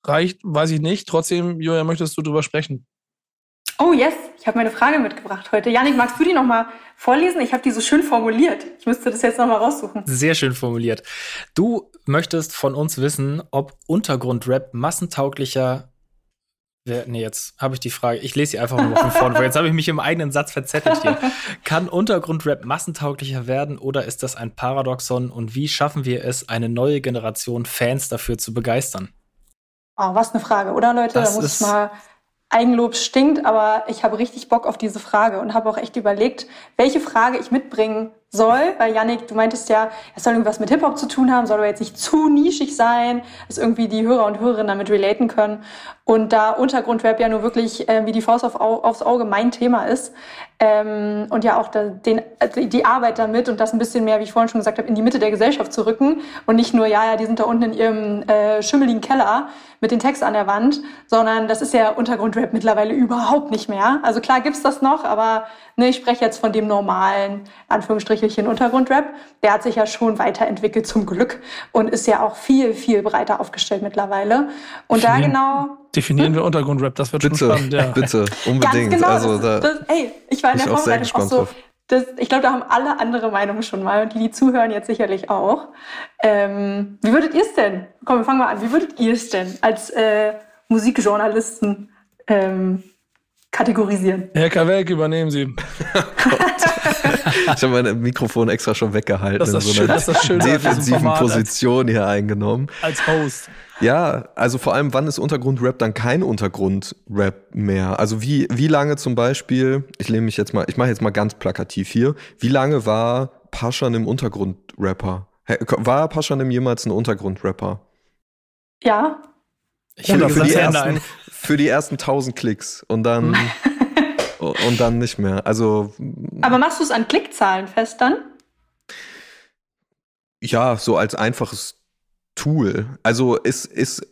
reicht, weiß ich nicht. Trotzdem, Julia, möchtest du drüber sprechen? Oh yes, ich habe meine Frage mitgebracht heute. Janik, magst du die nochmal vorlesen? Ich habe die so schön formuliert. Ich müsste das jetzt nochmal raussuchen. Sehr schön formuliert. Du möchtest von uns wissen, ob Untergrundrap massentauglicher Nee, jetzt habe ich die Frage. Ich lese sie einfach mal von vorne vor. Jetzt habe ich mich im eigenen Satz verzettelt hier. Kann Untergrundrap massentauglicher werden oder ist das ein Paradoxon? Und wie schaffen wir es, eine neue Generation Fans dafür zu begeistern? Oh, was eine Frage, oder Leute? Das da muss ich mal Eigenlob stinkt, aber ich habe richtig Bock auf diese Frage und habe auch echt überlegt, welche Frage ich mitbringen soll, weil Yannick, du meintest ja, es soll irgendwas mit Hip-Hop zu tun haben, soll aber jetzt nicht zu nischig sein, dass irgendwie die Hörer und Hörerinnen damit relaten können. Und da Untergrundrap ja nur wirklich äh, wie die Faust auf, aufs Auge mein Thema ist ähm, und ja auch da, den, die Arbeit damit und das ein bisschen mehr, wie ich vorhin schon gesagt habe, in die Mitte der Gesellschaft zu rücken und nicht nur, ja, ja, die sind da unten in ihrem äh, schimmeligen Keller mit den Text an der Wand, sondern das ist ja Untergrundrap mittlerweile überhaupt nicht mehr. Also klar gibt's das noch, aber ne, ich spreche jetzt von dem normalen, Anführungsstrichelchen Untergrundrap. Der hat sich ja schon weiterentwickelt zum Glück und ist ja auch viel, viel breiter aufgestellt mittlerweile. Und definieren, da genau. Definieren wir Untergrundrap, das wird bitte, schon spannend, ja. Bitte, unbedingt. Ganz genau, also, das, das, ey, ich war in der Vorbereitung auch so. Das, ich glaube, da haben alle andere Meinungen schon mal und die, die zuhören, jetzt sicherlich auch. Ähm, wie würdet ihr es denn? Komm, wir fangen mal an. Wie würdet ihr es denn als äh, Musikjournalisten ähm, kategorisieren. Herr Kawelk, übernehmen Sie. ich habe mein Mikrofon extra schon weggehalten. Das ist so schön, das ist schön defensiven Position hier eingenommen. Als Host. Ja, also vor allem, wann ist Untergrundrap dann kein Untergrundrap mehr? Also wie, wie lange zum Beispiel, ich lehne mich jetzt mal, ich mache jetzt mal ganz plakativ hier, wie lange war Pascha im Untergrundrapper? War Paschanim jemals ein Untergrundrapper? Ja. Ich Oder für die, ersten, für die ersten 1000 Klicks und dann und dann nicht mehr. Also Aber machst du es an Klickzahlen fest dann? Ja, so als einfaches Tool. Also ist ist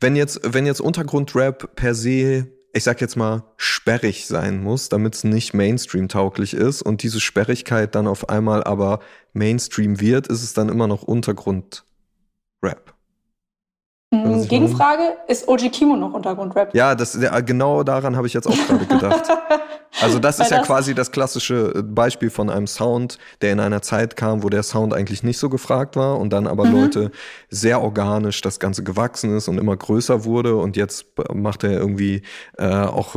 wenn jetzt wenn jetzt Untergrundrap per se ich sag jetzt mal, sperrig sein muss, damit es nicht Mainstream-tauglich ist und diese Sperrigkeit dann auf einmal aber Mainstream wird, ist es dann immer noch Untergrund-Rap. Mhm, Gegenfrage, ist OG Kimo noch Untergrundrap? Ja, das, ja, genau daran habe ich jetzt auch gerade gedacht. Also das ist ja das quasi das klassische äh, Beispiel von einem Sound, der in einer Zeit kam, wo der Sound eigentlich nicht so gefragt war und dann aber mhm. Leute sehr organisch das Ganze gewachsen ist und immer größer wurde und jetzt macht er irgendwie äh, auch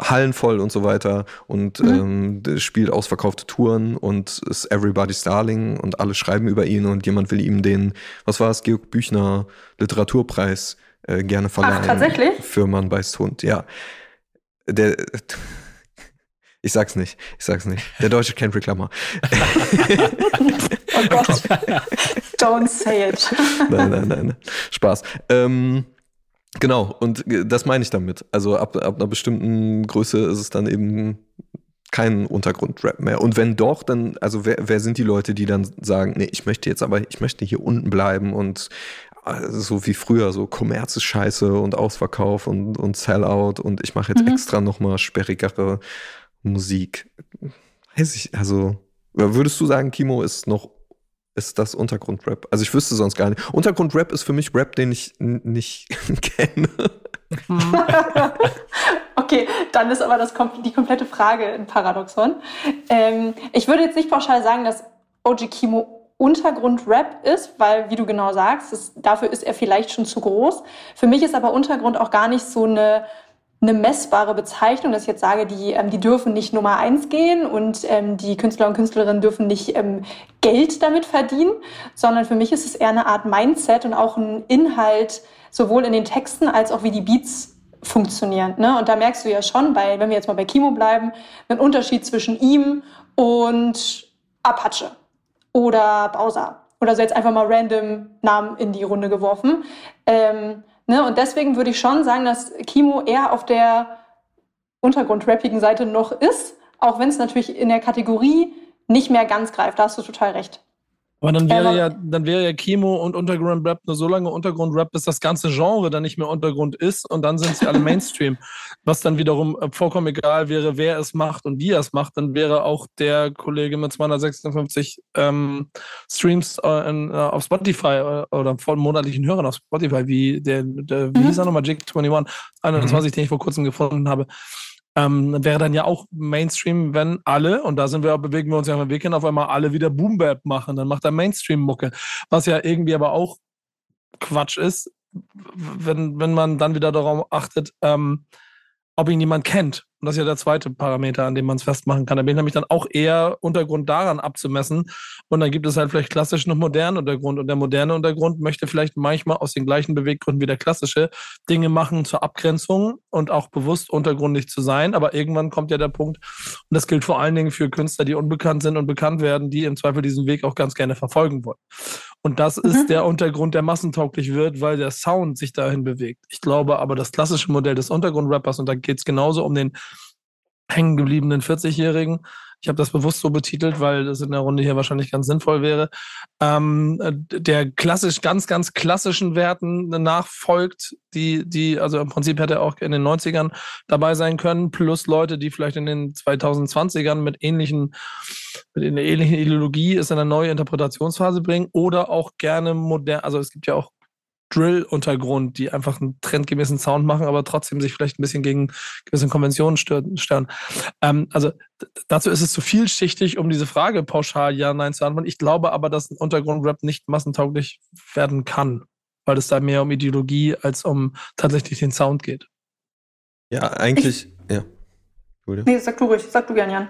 Hallen voll und so weiter und mhm. ähm, spielt ausverkaufte Touren und ist Everybody's Darling und alle schreiben über ihn und jemand will ihm den, was war es, Georg Büchner Literaturpreis äh, gerne verleihen. Ach, tatsächlich? Für Mann beißt Hund, ja. Der ich sag's nicht. Ich sag's nicht. Der deutsche Kendrick Lamar. oh Gott. Don't say it. nein, nein, nein. Spaß. Ähm, genau, und das meine ich damit. Also ab, ab einer bestimmten Größe ist es dann eben kein Untergrundrap mehr. Und wenn doch, dann, also wer, wer sind die Leute, die dann sagen, nee, ich möchte jetzt aber, ich möchte hier unten bleiben und äh, so wie früher, so Kommerz ist scheiße und Ausverkauf und, und Sellout und ich mache jetzt mhm. extra nochmal sperrigere Musik. Weiß ich, also, würdest du sagen, Kimo ist noch, ist das Untergrundrap? Also ich wüsste sonst gar nicht. Untergrundrap ist für mich Rap, den ich nicht kenne. okay, dann ist aber das, die komplette Frage ein Paradoxon. Ähm, ich würde jetzt nicht pauschal sagen, dass OG Kimo Untergrund-Rap ist, weil, wie du genau sagst, das, dafür ist er vielleicht schon zu groß. Für mich ist aber Untergrund auch gar nicht so eine eine messbare Bezeichnung, dass ich jetzt sage, die, ähm, die dürfen nicht Nummer eins gehen und ähm, die Künstler und Künstlerinnen dürfen nicht ähm, Geld damit verdienen, sondern für mich ist es eher eine Art Mindset und auch ein Inhalt, sowohl in den Texten als auch wie die Beats funktionieren. Ne? Und da merkst du ja schon, bei, wenn wir jetzt mal bei Kimo bleiben, einen Unterschied zwischen ihm und Apache oder Bowser. Oder so jetzt einfach mal random Namen in die Runde geworfen. Ähm, Ne? Und deswegen würde ich schon sagen, dass Kimo eher auf der untergrundrappigen Seite noch ist, auch wenn es natürlich in der Kategorie nicht mehr ganz greift. Da hast du total recht. Aber dann wäre ähm, ja, dann wäre ja Chemo und Untergrund-Rap nur so lange Untergrund-Rap, bis das ganze Genre dann nicht mehr Untergrund ist und dann sind sie alle Mainstream. Was dann wiederum äh, vollkommen egal wäre, wer es macht und wie er es macht, dann wäre auch der Kollege mit 256 ähm, Streams äh, in, äh, auf Spotify äh, oder von monatlichen Hörern auf Spotify, wie der, der wie mhm. hieß er nochmal, Jake 21, 21, mhm. den ich vor kurzem gefunden habe ähm, wäre dann ja auch Mainstream, wenn alle, und da sind wir, bewegen wir uns ja auf dem Weg hin, auf einmal alle wieder Boom Bap machen. Dann macht er Mainstream-Mucke. Was ja irgendwie aber auch Quatsch ist, wenn, wenn man dann wieder darauf achtet, ähm, ob ihn jemand kennt. Und das ist ja der zweite Parameter, an dem man es festmachen kann. Da bin ich nämlich dann auch eher Untergrund daran abzumessen. Und dann gibt es halt vielleicht klassischen und modernen Untergrund. Und der moderne Untergrund möchte vielleicht manchmal aus den gleichen Beweggründen wie der klassische Dinge machen zur Abgrenzung und auch bewusst untergrundig zu sein. Aber irgendwann kommt ja der Punkt, und das gilt vor allen Dingen für Künstler, die unbekannt sind und bekannt werden, die im Zweifel diesen Weg auch ganz gerne verfolgen wollen. Und das mhm. ist der Untergrund, der massentauglich wird, weil der Sound sich dahin bewegt. Ich glaube aber, das klassische Modell des Untergrundrappers, und da geht es genauso um den hängen gebliebenen 40-Jährigen. Ich habe das bewusst so betitelt, weil das in der Runde hier wahrscheinlich ganz sinnvoll wäre. Ähm, der klassisch, ganz, ganz klassischen Werten nachfolgt, die, die, also im Prinzip hätte er auch in den 90ern dabei sein können, plus Leute, die vielleicht in den 2020ern mit ähnlichen, mit einer ähnlichen Ideologie es in eine neue Interpretationsphase bringen oder auch gerne modern, also es gibt ja auch Drill-Untergrund, die einfach einen trendgemäßen Sound machen, aber trotzdem sich vielleicht ein bisschen gegen gewisse Konventionen stören. Ähm, also dazu ist es zu vielschichtig, um diese Frage pauschal ja, nein zu antworten. Ich glaube aber, dass ein Untergrund-Rap nicht massentauglich werden kann, weil es da mehr um Ideologie als um tatsächlich den Sound geht. Ja, eigentlich, ich, ja. Nee, sag du ruhig, sag du gern, Jan.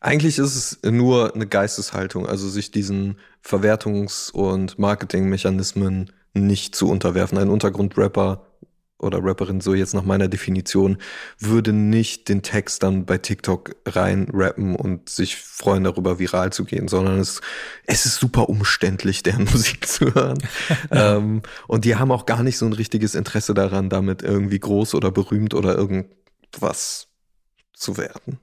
Eigentlich ist es nur eine Geisteshaltung, also sich diesen Verwertungs- und Marketingmechanismen nicht zu unterwerfen. Ein Untergrundrapper oder Rapperin, so jetzt nach meiner Definition, würde nicht den Text dann bei TikTok rein rappen und sich freuen darüber, viral zu gehen, sondern es, es ist super umständlich, deren Musik zu hören. ähm, und die haben auch gar nicht so ein richtiges Interesse daran, damit irgendwie groß oder berühmt oder irgendwas zu werden.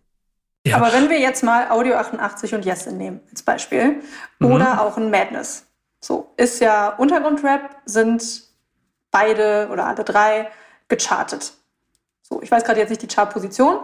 Ja. Aber wenn wir jetzt mal Audio 88 und Yesin nehmen als Beispiel mhm. oder auch ein Madness, so, ist ja Untergrundrap, sind beide oder alle drei gechartet. So, ich weiß gerade jetzt nicht die Chartposition,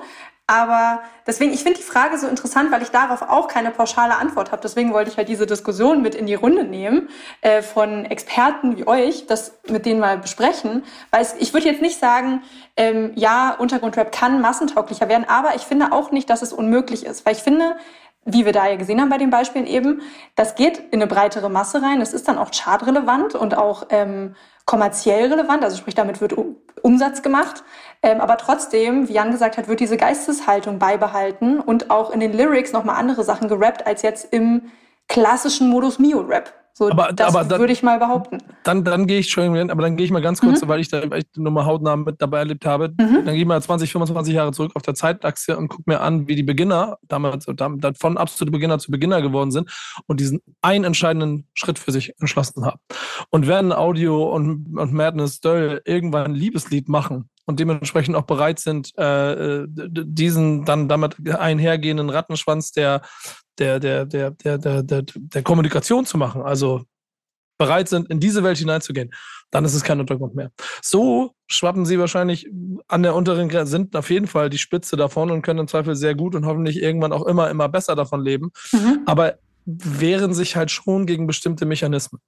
aber deswegen, ich finde die Frage so interessant, weil ich darauf auch keine pauschale Antwort habe. Deswegen wollte ich halt diese Diskussion mit in die Runde nehmen äh, von Experten wie euch, das mit denen mal besprechen. Weil es, ich würde jetzt nicht sagen, ähm, ja, Untergrundrap kann massentauglicher werden, aber ich finde auch nicht, dass es unmöglich ist. Weil ich finde, wie wir da ja gesehen haben bei den Beispielen eben, das geht in eine breitere Masse rein. Das ist dann auch chartrelevant und auch ähm, kommerziell relevant. Also sprich, damit wird Umsatz gemacht. Ähm, aber trotzdem, wie Jan gesagt hat, wird diese Geisteshaltung beibehalten und auch in den Lyrics nochmal andere Sachen gerappt als jetzt im klassischen Modus Mio-Rap. So, aber, das aber dann, würde ich mal behaupten. Dann, dann gehe ich schon, aber dann gehe ich mal ganz kurz, mhm. weil ich da echt nur mal hautnah mit dabei erlebt habe. Mhm. Dann gehe ich mal 20, 25 Jahre zurück auf der Zeitachse und gucke mir an, wie die Beginner damals von absolute Beginner zu Beginner geworden sind und diesen einen entscheidenden Schritt für sich entschlossen haben. Und wenn Audio und, und Madness Döll irgendwann ein Liebeslied machen, und dementsprechend auch bereit sind, äh, diesen dann damit einhergehenden Rattenschwanz der der, der, der, der, der, der, der Kommunikation zu machen, also bereit sind, in diese Welt hineinzugehen, dann ist es kein Untergrund mehr. So schwappen sie wahrscheinlich an der unteren Grenze, sind auf jeden Fall die Spitze davon und können im Zweifel sehr gut und hoffentlich irgendwann auch immer, immer besser davon leben, mhm. aber wehren sich halt schon gegen bestimmte Mechanismen.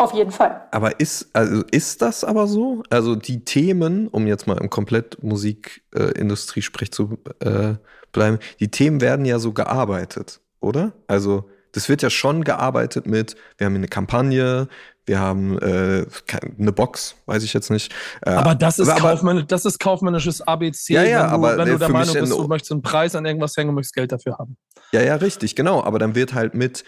Auf jeden Fall. Aber ist, also ist das aber so? Also die Themen, um jetzt mal im komplett Musikindustrie-Sprech zu äh, bleiben, die Themen werden ja so gearbeitet, oder? Also das wird ja schon gearbeitet mit, wir haben eine Kampagne, wir haben äh, eine Box, weiß ich jetzt nicht. Äh, aber das ist, aber, kaufmännisch, das ist kaufmännisches ABC, ja, ja, wenn du, aber, wenn du der Meinung bist, du möchtest einen Preis an irgendwas hängen und möchtest Geld dafür haben. Ja, ja, richtig, genau. Aber dann wird halt mit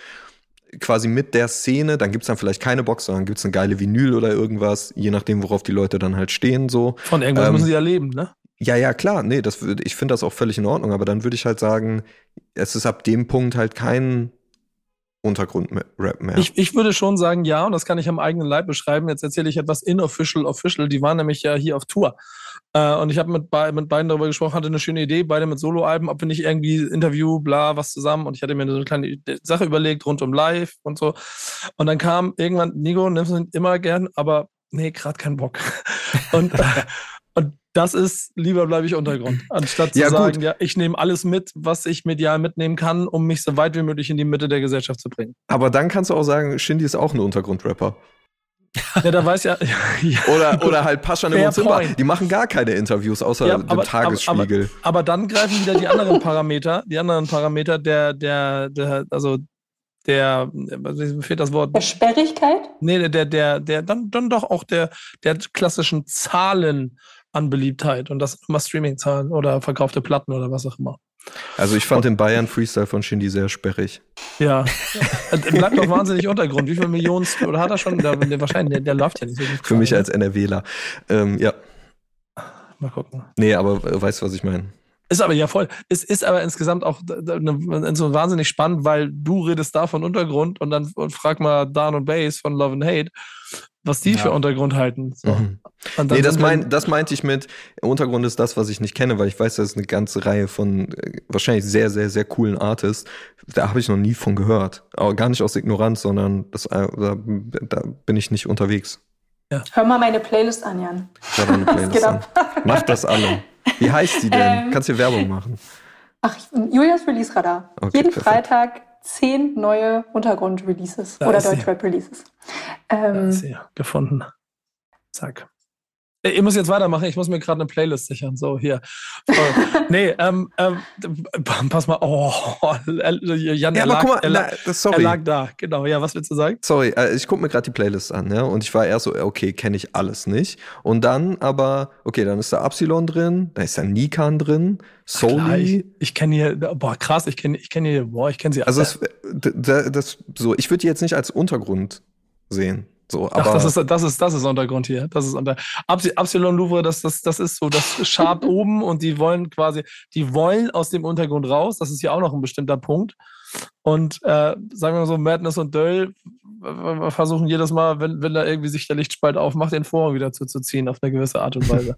quasi mit der Szene, dann gibt's dann vielleicht keine Box, sondern gibt's eine geile Vinyl oder irgendwas, je nachdem, worauf die Leute dann halt stehen, so. Von irgendwas ähm, müssen sie ja leben, ne? Ja, ja, klar, nee, das würde, ich finde das auch völlig in Ordnung, aber dann würde ich halt sagen, es ist ab dem Punkt halt kein Untergrund-Rap mehr. Ich, ich würde schon sagen, ja, und das kann ich am eigenen Leib beschreiben. Jetzt erzähle ich etwas inofficial, official. Die waren nämlich ja hier auf Tour Äh, und ich habe mit, be mit beiden darüber gesprochen, hatte eine schöne Idee, beide mit Soloalben, ob wir nicht irgendwie Interview, bla, was zusammen. Und ich hatte mir so eine kleine Sache überlegt, rund um Live und so. Und dann kam irgendwann, Nico, nimmst du immer gern, aber nee, gerade keinen Bock. und, und das ist, lieber bleibe ich Untergrund, anstatt zu Ja, gut. sagen, ja, ich nehme alles mit, was ich medial mitnehmen kann, um mich so weit wie möglich in die Mitte der Gesellschaft zu bringen. Aber dann kannst du auch sagen, Shindy ist auch ein Untergrundrapper. Ja, da weiß ja, ja Oder, oder halt Pascha Fair und Simba. point. Die machen gar keine Interviews, außer Ja, dem aber- Tagesspiegel. Aber, aber dann greifen wieder die anderen Parameter, die anderen Parameter der, der, der, also der, mir fehlt das Wort, Der Sperrigkeit? nee, der, der, der, der, dann, dann doch auch der, der klassischen Zahlen an Beliebtheit und das sind immer Streaming-Zahlen oder verkaufte Platten oder was auch immer. Also ich fand den Bayern Freestyle von Shindy sehr sperrig. Ja, Er bleibt doch wahnsinnig Untergrund. Wie viele Millionen, oder hat er schon? Der, der, wahrscheinlich, der, der läuft ja nicht so gut. Für mich gerade, als NRWler. Ähm, ja, ne? Mal gucken. nee, aber äh, weißt du, was ich meine? Ist aber ja voll. Es ist aber insgesamt auch ne- so wahnsinnig spannend, weil du redest da von Untergrund und dann und frag mal Dan und Bass von Love and Hate, was die Ja. für Untergrund halten. So. Mhm. Nee, das, mein, das meinte ich mit, Untergrund ist das, was ich nicht kenne, weil ich weiß, das ist eine ganze Reihe von äh, wahrscheinlich sehr, sehr, sehr coolen Artists. Da habe ich noch nie von gehört. Aber gar nicht aus Ignoranz, sondern das, äh, da, da bin ich nicht unterwegs. Hör mal meine Playlist an, Jan. Ich habe eine Playlist an. ab? Macht das alle. Wie heißt die denn? Ähm, Kannst du Werbung machen? Ach, Julias Release Radar. Okay, Jeden perfekt. Freitag zehn neue Untergrund-Releases oder. Deutschrap-Releases. Ja, Ähm, sie, gefunden. Zack. Ey, Ich muss jetzt weitermachen. Ich muss mir gerade eine Playlist sichern. So, hier. Nee, ähm, ähm, pass mal. Oh, Jan, Ja, er, aber lag, guck mal, er, lag, na, das, er sorry. lag da. Genau, ja, was willst du sagen? Sorry, äh, ich gucke mir gerade die Playlist an, ja, und ich war erst so, okay, kenne ich alles nicht. Und dann aber, okay, dann ist da Absilon drin, da ist da Nikan drin, Klar, Soli. ich, ich kenne hier, boah, krass, ich kenne ich kenn hier, boah, ich kenne sie Also alle. es, d- d- das, so, ich würde die jetzt nicht als Untergrund sehen. So, aber Ach, das ist, das ist, das ist Untergrund hier. Das ist unter Absi- Absilon Louvre, das, das, das ist so, das schabt oben und die wollen quasi, die wollen aus dem Untergrund raus. Das ist ja auch noch ein bestimmter Punkt. Und äh, sagen wir mal so, Madness und Döll versuchen jedes Mal, wenn, wenn da irgendwie sich der Lichtspalt aufmacht, den Vorhang wieder zuzuziehen auf eine gewisse Art und Weise.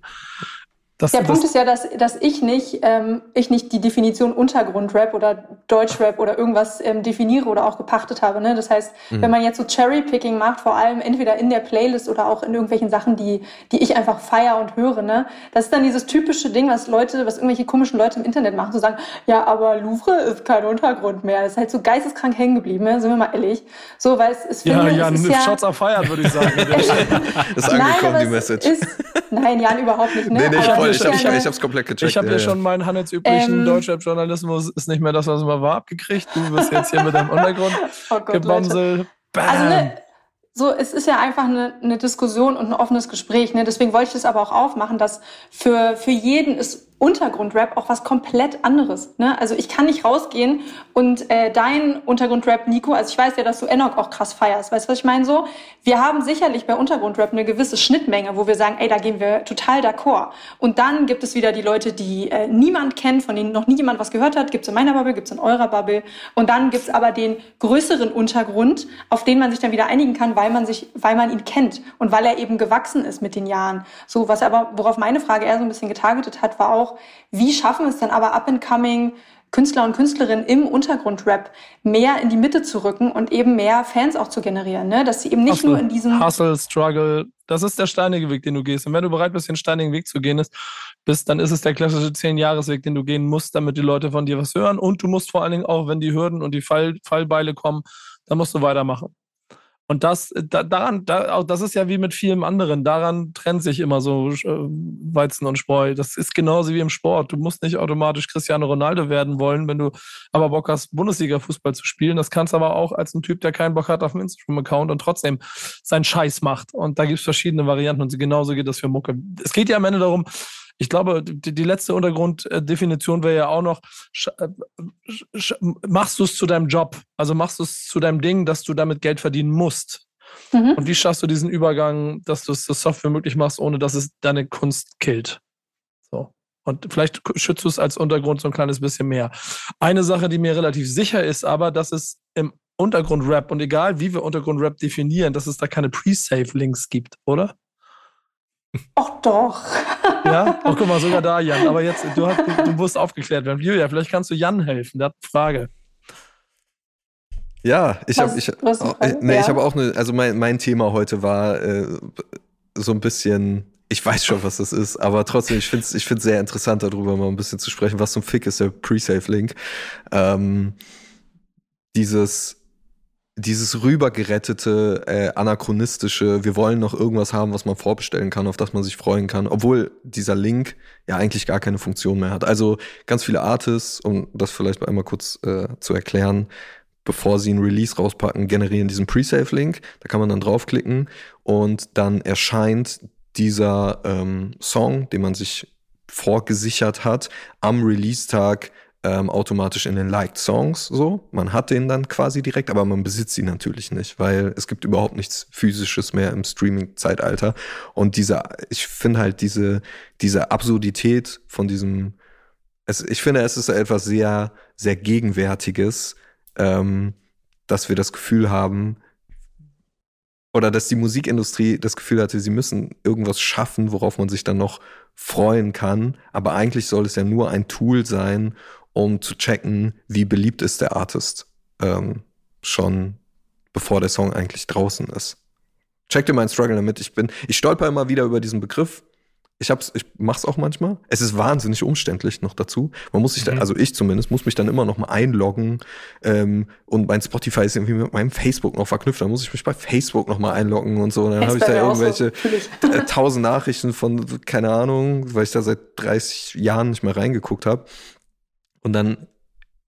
Das, Der das, Punkt ist ja, dass, dass ich, nicht, ähm, ich nicht die Definition Untergrundrap oder Deutschrap oder irgendwas ähm, definiere oder auch gepachtet habe. Ne? Das heißt, wenn man jetzt so Cherrypicking macht, vor allem entweder in der Playlist oder auch in irgendwelchen Sachen, die, die ich einfach feier und höre, ne? das ist dann dieses typische Ding, was Leute, was irgendwelche komischen Leute im Internet machen, zu sagen, ja, aber Louvre ist kein Untergrund mehr. Das ist halt so geisteskrank hängen geblieben, ne? sind wir mal ehrlich. So, weil es, es ja, finde, ja, es ist ja Shots are fired, würde ich sagen. ist Nein, angekommen, aber die es Message. Ist, nein, Jan, überhaupt nicht. Ne? nee, nee, ich, ich, ich, ich hab's komplett gecheckt. Ich habe ja, hier ja. schon meinen handelsüblichen Ähm. Deutschrap-Journalismus ist nicht mehr das, was man war, abgekriegt. Du bist jetzt hier mit deinem Untergrund Oh. Bam. Also ne, so, es ist ja einfach eine, eine Diskussion und ein offenes Gespräch. Ne? Deswegen wollte ich das aber auch aufmachen, dass für, für jeden ist Untergrundrap auch was komplett anderes. Ne? Also ich kann nicht rausgehen und äh, dein Untergrundrap, Nico, also ich weiß ja, dass du Enoch auch krass feierst. Weißt du, was ich meine? So, wir haben sicherlich bei Untergrundrap eine gewisse Schnittmenge, wo wir sagen, ey, da gehen wir total d'accord. Und dann gibt es wieder die Leute, die äh, niemand kennt, von denen noch nie jemand was gehört hat. Gibt's in meiner Bubble, gibt's in eurer Bubble. Und dann gibt's aber den größeren Untergrund, auf den man sich dann wieder einigen kann, weil man sich, weil man ihn kennt und weil er eben gewachsen ist mit den Jahren. So, was aber, worauf meine Frage eher so ein bisschen getargetet hat, war auch, wie schaffen es denn aber up and coming Künstler und Künstlerinnen im Untergrundrap mehr in die Mitte zu rücken und eben mehr Fans auch zu generieren, ne? Dass sie eben nicht Hustle, nur in diesem Hustle, Struggle, das ist der steinige Weg, den du gehst. Und wenn du bereit bist, den steinigen Weg zu gehen, ist, bist, dann ist es der klassische Zehn-Jahres-Weg, den du gehen musst, damit die Leute von dir was hören. Und du musst vor allen Dingen auch, wenn die Hürden und die Fall, Fallbeile kommen, dann musst du weitermachen. Und das, da, daran, da, auch das ist ja wie mit vielem anderen. Daran trennt sich immer so äh, Weizen und Spreu. Das ist genauso wie im Sport. Du musst nicht automatisch Cristiano Ronaldo werden wollen, wenn du aber Bock hast, Bundesliga-Fußball zu spielen. Das kannst du aber auch als ein Typ, der keinen Bock hat auf einen Instagram-Account und trotzdem seinen Scheiß macht. Und da gibt es verschiedene Varianten und genauso geht das für Mucke. Es geht ja am Ende darum, ich glaube, die, die letzte Untergrunddefinition wäre ja auch noch, äh, machst du es zu deinem Job? Also machst du es zu deinem Ding, dass du damit Geld verdienen musst? Mhm. Und wie schaffst du diesen Übergang, dass du es so soft wie möglich machst, ohne dass es deine Kunst killt? So. Und vielleicht schützt du es als Untergrund so ein kleines bisschen mehr. Eine Sache, die mir relativ sicher ist, aber, dass es im Untergrund-Rap und egal wie wir Untergrund-Rap definieren, dass es da keine Pre-Save-Links gibt, oder? Ach doch. Ja? Oh, guck mal, sogar da, Jan. Aber jetzt, du, hast, du, musst aufgeklärt werden. Julia, vielleicht kannst du Jan helfen. Der hat eine Frage. Ja, ich habe ich, was ist die oh, Frage? nee, Ja. ich habe auch eine, also mein, mein Thema heute war äh, so ein bisschen, ich weiß schon, was das ist, aber trotzdem, ich finde es ich find's sehr interessant, darüber mal ein bisschen zu sprechen. Was zum Fick ist der Pre-Save-Link? Ähm, dieses, dieses rübergerettete, äh, anachronistische, wir wollen noch irgendwas haben, was man vorbestellen kann, auf das man sich freuen kann, obwohl dieser Link ja eigentlich gar keine Funktion mehr hat. Also ganz viele Artists, um das vielleicht einmal kurz äh, zu erklären, bevor sie ein Release rauspacken, generieren diesen Pre-Save-Link. Da kann man dann draufklicken und dann erscheint dieser ähm, Song, den man sich vorgesichert hat, am Release-Tag ähm, automatisch in den Liked Songs. So, man hat den dann quasi direkt, aber man besitzt ihn natürlich nicht, weil es gibt überhaupt nichts physisches mehr im Streaming-Zeitalter. Und diese, ich finde halt diese diese Absurdität von diesem, es, ich finde, es ist etwas sehr sehr gegenwärtiges, ähm, dass wir das Gefühl haben, oder dass die Musikindustrie das Gefühl hatte, sie müssen irgendwas schaffen, worauf man sich dann noch freuen kann. Aber eigentlich soll es ja nur ein Tool sein, um zu checken, wie beliebt ist der Artist. Ähm, schon bevor der Song eigentlich draußen ist. Check dir meinen Struggle damit. Ich bin, ich stolper immer wieder über diesen Begriff. Ich hab's, ich mach's auch manchmal. Es ist wahnsinnig umständlich noch dazu. Man muss sich dann, also ich zumindest, muss mich dann immer noch mal einloggen. Ähm, und mein Spotify ist irgendwie mit meinem Facebook noch verknüpft. Dann muss ich mich bei Facebook noch mal einloggen und so. Und dann habe ich da so, irgendwelche äh, tausend Nachrichten von, keine Ahnung, weil ich da seit 30 Jahren nicht mehr reingeguckt habe. Und dann,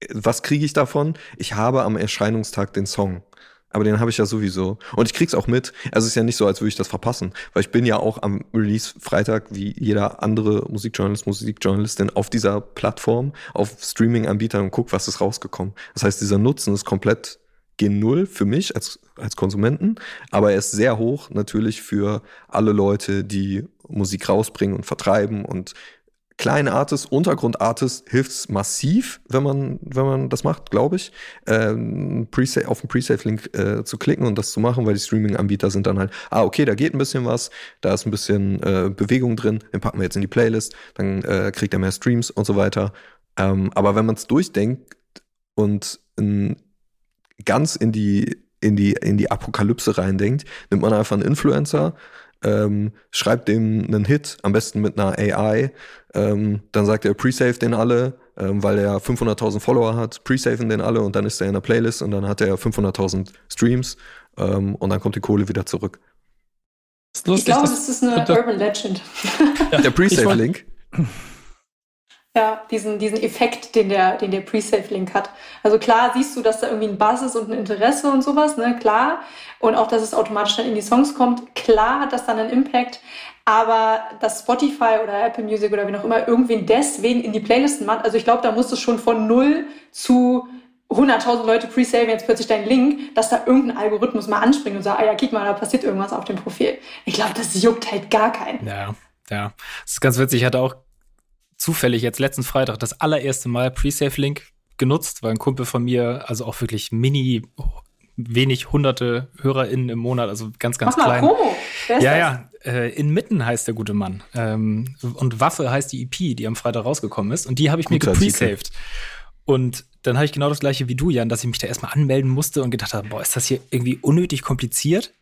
äh, was kriege ich davon? Ich habe am Erscheinungstag den Song. Aber den habe ich ja sowieso. Und ich krieg's auch mit. Also es ist ja nicht so, als würde ich das verpassen. Weil ich bin ja auch am Release-Freitag, wie jeder andere Musikjournalist, Musikjournalistin, auf dieser Plattform, auf Streaming-Anbietern und guck, was ist rausgekommen. Das heißt, dieser Nutzen ist komplett gen Null für mich als, als Konsumenten, aber er ist sehr hoch natürlich für alle Leute, die Musik rausbringen und vertreiben und kleine Artists, Untergrundartists hilft es massiv, wenn man, wenn man das macht, glaube ich, ähm, auf den Pre-Save-Link äh, zu klicken und das zu machen, weil die Streaming-Anbieter sind dann halt, ah, okay, da geht ein bisschen was, da ist ein bisschen äh, Bewegung drin, den packen wir jetzt in die Playlist, dann äh, kriegt er mehr Streams und so weiter. Ähm, aber wenn man es durchdenkt und in, ganz in die, in die, in die Apokalypse reindenkt, nimmt man einfach einen Influencer, ähm, schreibt dem einen Hit, am besten mit einer AI, ähm, dann sagt er, pre-save den alle, ähm, weil er 500.000 Follower hat, pre-saven den alle und dann ist er in der Playlist und dann hat er 500.000 Streams ähm, und dann kommt die Kohle wieder zurück. Ist Ich lustig, glaube, dass- das ist eine. Urban Legend. Der Pre-Save-Link, Ja, diesen, diesen Effekt, den der, den der Pre-Save-Link hat. Also klar siehst du, dass da irgendwie ein Buzz ist und ein Interesse und sowas, ne, klar. Und auch, dass es automatisch dann in die Songs kommt. Klar hat das dann einen Impact. Aber dass Spotify oder Apple Music oder wie auch immer irgendwen deswegen in die Playlisten macht, also ich glaube, da musst du schon von null zu 100.000 Leute pre-saven jetzt plötzlich deinen Link, dass da irgendein Algorithmus mal anspringt und sagt, ah ja, guck mal, da passiert irgendwas auf dem Profil. Ich glaube, das juckt halt gar keinen. Ja, ja. Das ist ganz witzig. Ich hatte auch zufällig jetzt letzten Freitag das allererste Mal Pre-Save-Link genutzt, weil ein Kumpel von mir, also auch wirklich mini, wenig hunderte HörerInnen im Monat, also ganz, ganz Mach mal klein. Promo. Wer ist Ja, ja. Äh, Inmitten heißt der gute Mann. Ähm, und Waffe heißt die EP, die am Freitag rausgekommen ist. Und die habe ich mir Guter gepresaved. Und dann habe ich genau das gleiche wie du, Jan, dass ich mich da erstmal anmelden musste und gedacht habe, boah, ist das hier irgendwie unnötig kompliziert?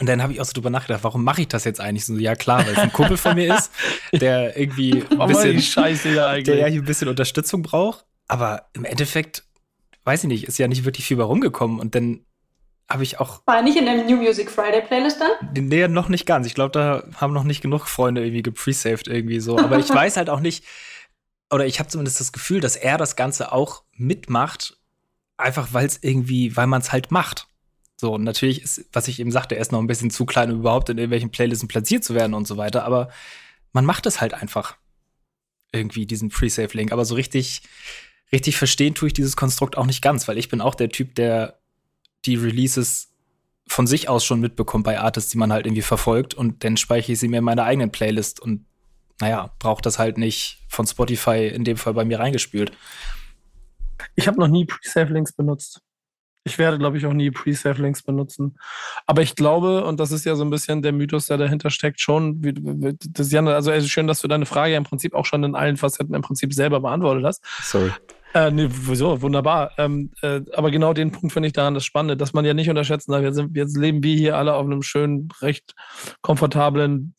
Und dann habe ich auch so drüber nachgedacht, warum mache ich das jetzt eigentlich? So, ja, klar, weil es ein Kumpel von mir ist, der irgendwie ein bisschen, Scheiße hier der eigentlich? ja hier ein bisschen Unterstützung braucht. Aber im Endeffekt, weiß ich nicht, ist ja nicht wirklich viel bei rumgekommen. Und dann habe ich auch War er nicht in der New Music Friday Playlist dann? Nee, noch nicht ganz. Ich glaube, da haben noch nicht genug Freunde irgendwie gepresaved irgendwie so. Aber ich weiß halt auch nicht, oder ich habe zumindest das Gefühl, dass er das Ganze auch mitmacht, einfach weil es irgendwie, weil man es halt macht. So, und natürlich ist, was ich eben sagte, er ist noch ein bisschen zu klein, um überhaupt in irgendwelchen Playlisten platziert zu werden und so weiter. Aber man macht es halt einfach. Irgendwie, diesen Pre-Save-Link. Aber so richtig, richtig verstehen tue ich dieses Konstrukt auch nicht ganz, weil ich bin auch der Typ, der die Releases von sich aus schon mitbekommt bei Artists, die man halt irgendwie verfolgt und dann speichere ich sie mir in meiner eigenen Playlist und naja, braucht das halt nicht von Spotify in dem Fall bei mir reingespült. Ich habe noch nie Pre-Save-Links benutzt. Ich werde, glaube ich, auch nie Pre-Save-Links benutzen. Aber ich glaube, und das ist ja so ein bisschen der Mythos, der dahinter steckt, schon, wie, das, Jan, also es ist schön, dass du deine Frage ja im Prinzip auch schon in allen Facetten im Prinzip selber beantwortet hast. Sorry. Äh, nee, wieso? Wunderbar. Ähm, äh, aber genau den Punkt finde ich daran das Spannende, dass man ja nicht unterschätzen darf. Jetzt, jetzt leben wir hier alle auf einem schönen, recht komfortablen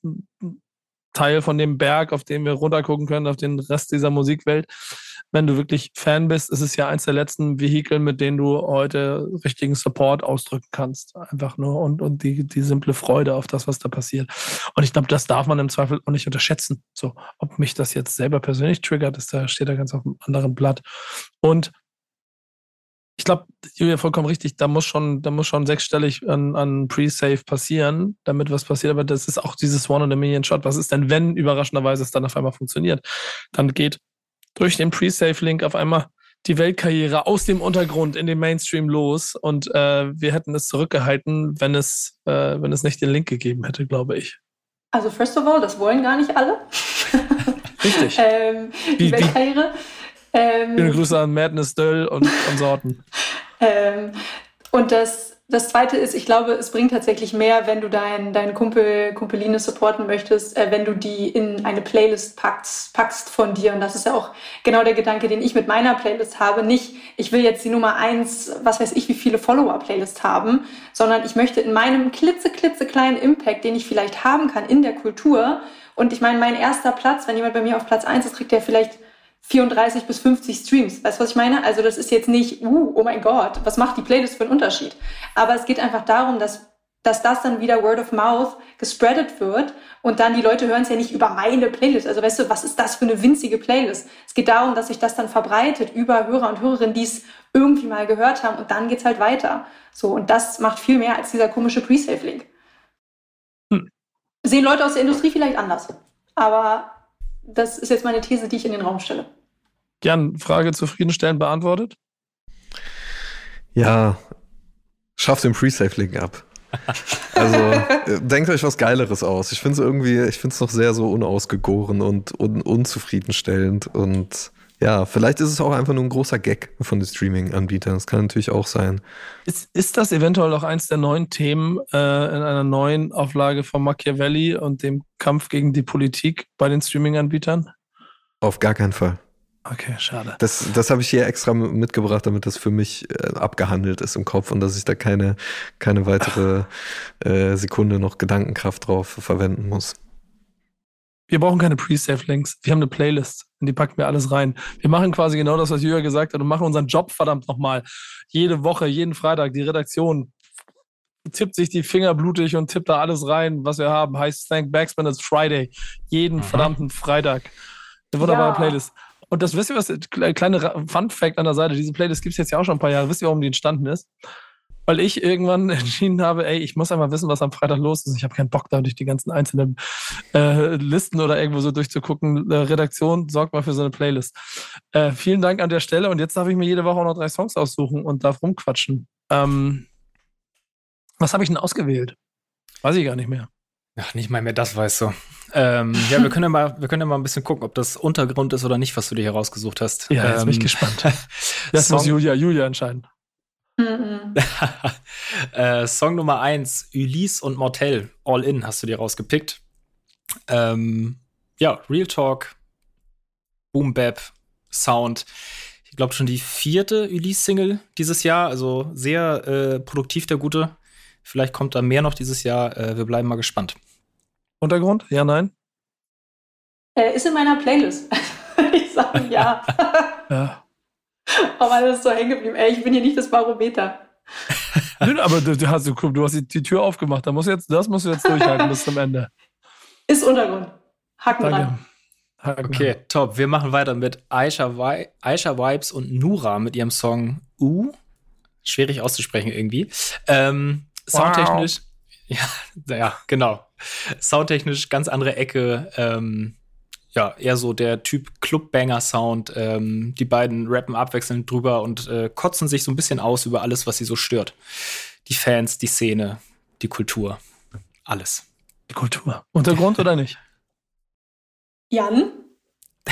Teil von dem Berg, auf dem wir runtergucken können, auf den Rest dieser Musikwelt. Wenn du wirklich Fan bist, ist es ja eins der letzten Vehikel, mit denen du heute richtigen Support ausdrücken kannst. Einfach nur und, und die, die simple Freude auf das, was da passiert. Und ich glaube, das darf man im Zweifel auch nicht unterschätzen. So, ob mich das jetzt selber persönlich triggert, ist da, steht da ganz auf einem anderen Blatt. Und ich glaube, Julia, vollkommen richtig, da muss schon, da muss schon sechsstellig an, an Pre-Save passieren, damit was passiert. Aber das ist auch dieses One in a Million Shot. Was ist denn, wenn überraschenderweise es dann auf einmal funktioniert? Dann geht durch den Pre-Save-Link auf einmal die Weltkarriere aus dem Untergrund in den Mainstream los und äh, wir hätten es zurückgehalten, wenn es, äh, wenn es nicht den Link gegeben hätte, glaube ich. Also first of all, das wollen gar nicht alle. Richtig. ähm, die, die Weltkarriere. Ähm, Schöne Grüße an Madness Döll und Konsorten. ähm, und das, das Zweite ist, ich glaube, es bringt tatsächlich mehr, wenn du deinen dein Kumpel, Kumpeline supporten möchtest, äh, wenn du die in eine Playlist packst, packst von dir. Und das ist ja auch genau der Gedanke, den ich mit meiner Playlist habe. Nicht, ich will jetzt die Nummer eins, was weiß ich, wie viele Follower-Playlist haben, sondern ich möchte in meinem klitze, klitze kleinen Impact, den ich vielleicht haben kann in der Kultur. Und ich meine, mein erster Platz, wenn jemand bei mir auf Platz eins ist, kriegt der vielleicht 34 bis 50 Streams. Weißt du, was ich meine? Also das ist jetzt nicht, uh, oh mein Gott, was macht die Playlist für einen Unterschied? Aber es geht einfach darum, dass, dass das dann wieder Word of Mouth gespreadet wird und dann die Leute hören es ja nicht über meine Playlist. Also weißt du, was ist das für eine winzige Playlist? Es geht darum, dass sich das dann verbreitet über Hörer und Hörerinnen, die es irgendwie mal gehört haben und dann geht's halt weiter. So, und das macht viel mehr als dieser komische Pre-Save-Link. Hm. Sehen Leute aus der Industrie vielleicht anders. Aber das ist jetzt meine These, die ich in den Raum stelle. Gern, Frage zufriedenstellend beantwortet? Ja, schafft den Pre-Save-Link ab. Also äh, denkt euch was Geileres aus. Ich finde es irgendwie, ich finde es noch sehr so unausgegoren und un unzufriedenstellend und ja, vielleicht ist es auch einfach nur ein großer Gag von den Streaming-Anbietern. Das kann natürlich auch sein. Ist, ist das eventuell auch eins der neuen Themen äh, in einer neuen Auflage von Machiavelli und dem Kampf gegen die Politik bei den Streaming-Anbietern? Auf gar keinen Fall. Okay, schade. Das, das habe ich hier extra mitgebracht, damit das für mich äh, abgehandelt ist im Kopf und dass ich da keine, keine weitere äh, Sekunde noch Gedankenkraft drauf verwenden muss. Wir brauchen keine Pre-Save-Links. Wir haben eine Playlist, in die packen wir alles rein. Wir machen quasi genau das, was Jürgen gesagt hat und machen unseren Job verdammt nochmal. Jede Woche, jeden Freitag, die Redaktion tippt sich die Finger blutig und tippt da alles rein, was wir haben. Heißt Thank Backspin, it's Friday. Jeden mhm. verdammten Freitag. Eine wunderbare ja. Playlist. Und das wisst ihr was, kleine Fun Fact an der Seite, diese Playlist gibt es jetzt ja auch schon ein paar Jahre. Wisst ihr, warum die entstanden ist? weil ich irgendwann entschieden habe, ey, ich muss einmal wissen, was am Freitag los ist. Ich habe keinen Bock, da durch die ganzen einzelnen äh, Listen oder irgendwo so durchzugucken. Äh, Redaktion sorgt mal für so eine Playlist. Äh, vielen Dank an der Stelle. Und jetzt darf ich mir jede Woche auch noch drei Songs aussuchen und darf rumquatschen. Ähm, was habe ich denn ausgewählt? Weiß ich gar nicht mehr. Ach, nicht mal mehr das weißt du. Ähm, ja, wir können ja mal, wir können ja mal ein bisschen gucken, ob das Untergrund ist oder nicht, was du dir hier rausgesucht hast. Ja, jetzt ähm, bin ich ähm, gespannt. Das muss Julia, Julia entscheiden. Äh, Song Nummer eins, Ulysse und Mortel, All In, hast du dir rausgepickt. Ähm, ja, Real Talk, Boom Bap, Sound. Ich glaube schon die vierte Ulysse-Single dieses Jahr, also sehr äh, produktiv der Gute. Vielleicht kommt da mehr noch dieses Jahr. Äh, wir bleiben mal gespannt. Untergrund? Ja, nein? Äh, ist in meiner Playlist. ich sage ja. ja. Aber alles ist so hängen geblieben. Ey, ich bin hier nicht das Barometer. aber du, hast, du hast die Tür aufgemacht. Da musst jetzt, das musst du jetzt durchhalten bis zum Ende. Ist Untergrund. Haken Danke. Haken okay, top. Wir machen weiter mit Aisha, Vi Aisha Vibes und Nura mit ihrem Song U. Schwierig auszusprechen irgendwie. Ähm, soundtechnisch. Wow. Ja, ja, genau. Soundtechnisch ganz andere Ecke. Ähm, ja, eher so der Typ Clubbanger-Sound. Ähm, die beiden rappen abwechselnd drüber und äh, kotzen sich so ein bisschen aus über alles, was sie so stört. Die Fans, die Szene, die Kultur. Alles. Die Kultur. Untergrund oder nicht? Jan?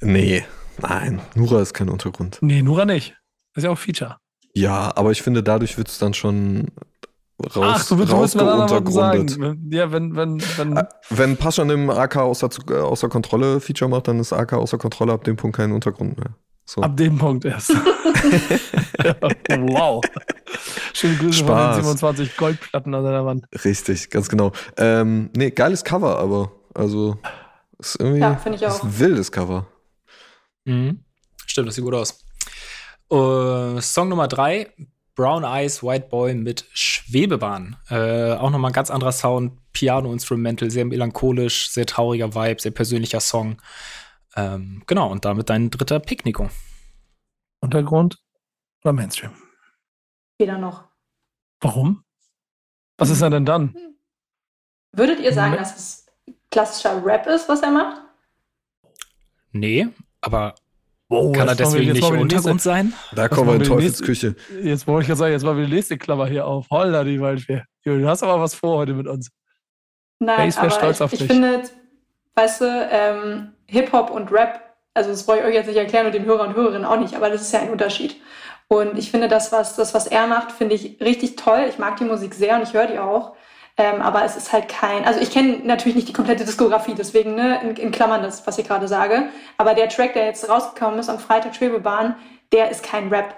nee, nein. Nura ist kein Untergrund. Nee, Nura nicht. Das ist ja auch Feature. Ja, aber ich finde, dadurch wird es dann schon raus, Ach, du willst, du willst mir dann aber sagen. Ja, wenn, wenn, wenn. Äh, Wenn Pascha im AK außer, äh, außer Kontrolle Feature macht, dann ist AK außer Kontrolle ab dem Punkt kein Untergrund mehr. So. Ab dem Punkt erst. ja, wow. Schöne Grüße Spaß. von den 27 Goldplatten an deiner Wand. Richtig, ganz genau. Ähm, nee, geiles Cover, aber also ist irgendwie Ja, finde ich ist auch. ein wildes Cover. Mhm. Stimmt, das sieht gut aus. Äh, Song Nummer drei, Brown Eyes White Boy mit Schwebebahn. Äh, auch nochmal ein ganz anderer Sound, Piano-Instrumental, sehr melancholisch, sehr trauriger Vibe, sehr persönlicher Song. Ähm, genau, und damit dein dritter Pick, Nico. Untergrund oder Mainstream? Weder noch. Warum? Was ist er denn dann? Würdet ihr sagen, dass es klassischer Rap ist, was er macht? Nee, aber Oh, kann er machen wir- deswegen jetzt nicht machen wir die Untergrund sein? Da kommen wir in machen wir die Teufelsküche. nächste- Jetzt wollte ich gerade sagen, jetzt mal wieder Leseklammer hier auf. Holla, die Waldfee. Du hast aber was vor heute mit uns. Nein, wär aber stolz ich, auf ich dich. finde, weißt du, ähm, Hip-Hop und Rap, also das wollte ich euch jetzt nicht erklären und den Hörer und Hörerinnen auch nicht, aber das ist ja ein Unterschied. Und ich finde das, was, das, was er macht, finde ich richtig toll. Ich mag die Musik sehr und ich höre die auch. Ähm, aber es ist halt kein, also ich kenne natürlich nicht die komplette Diskografie, deswegen ne, in, in Klammern das, was ich gerade sage. Aber der Track, der jetzt rausgekommen ist am Freitag Schwebebahn, der ist kein Rap.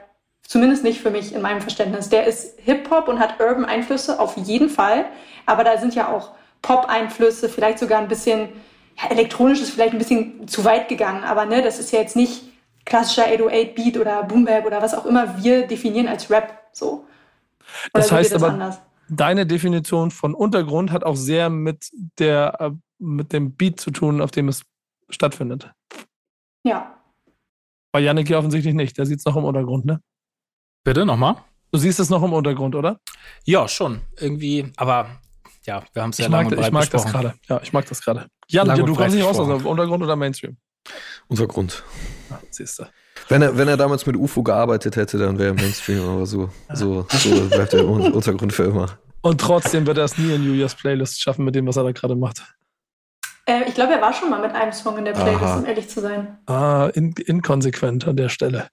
Zumindest nicht für mich in meinem Verständnis. Der ist Hip-Hop und hat Urban-Einflüsse auf jeden Fall. Aber da sind ja auch Pop-Einflüsse, vielleicht sogar ein bisschen, ja, elektronisch ist vielleicht ein bisschen zu weit gegangen. Aber ne, das ist ja jetzt nicht klassischer 808-Beat oder Boom-Bap oder was auch immer wir definieren als Rap. So. Oder Das heißt aber- anders? Deine Definition von Untergrund hat auch sehr mit der äh, mit dem Beat zu tun, auf dem es stattfindet. Ja. Bei Yannick hier offensichtlich nicht. Der sieht es noch im Untergrund, ne? Bitte nochmal? Du siehst es noch im Untergrund, oder? Ja, schon. Irgendwie, aber ja, wir haben es ja ich lange mag, und ich breit mag das besprochen. gerade. Ja, ich mag das gerade. Jan, du kommst breit nicht raus, gesprochen. also Untergrund oder Mainstream? Untergrund. Ja, siehst du. Wenn er, wenn er damals mit UFO gearbeitet hätte, dann wäre er Mainstream, aber so, so, so bleibt er im Untergrund für immer. Und trotzdem wird er es nie in Julias Playlist schaffen mit dem, was er da gerade macht. Äh, ich glaube, er war schon mal mit einem Song in der Playlist, Aha. um ehrlich zu sein. Ah, in, inkonsequent an der Stelle.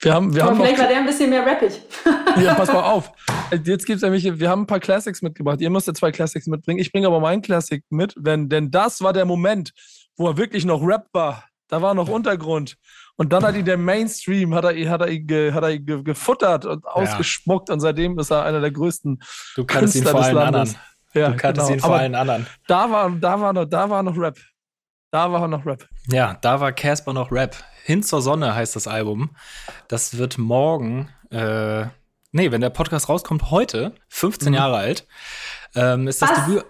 Wir haben, wir Aber haben vielleicht war der ein bisschen mehr rappig. ja, pass mal auf. Jetzt gibt's nämlich, wir haben ein paar Classics mitgebracht. Ihr müsst ja zwei Classics mitbringen. Ich bringe aber meinen Classic mit, wenn, denn das war der Moment, wo er wirklich noch Rap war. Da war noch Untergrund. Und dann hat ihn der Mainstream, hat er, ihn- hat er, ihn ge, hat er ihn ge, gefuttert und ausgespuckt. Und seitdem ist er einer der größten Du kanntest ihn Künstler vor des allen Landes. anderen. Ja, Du kanntest genau. ihn vor Aber allen anderen. da war, da war noch, da war noch Rap. Da war noch Rap. Ja, da war Casper noch Rap. Hin zur Sonne heißt das Album. Das wird morgen, äh, nee, wenn der Podcast rauskommt, heute, 15 Mhm. Jahre alt, ähm, ist das Was? Debüt.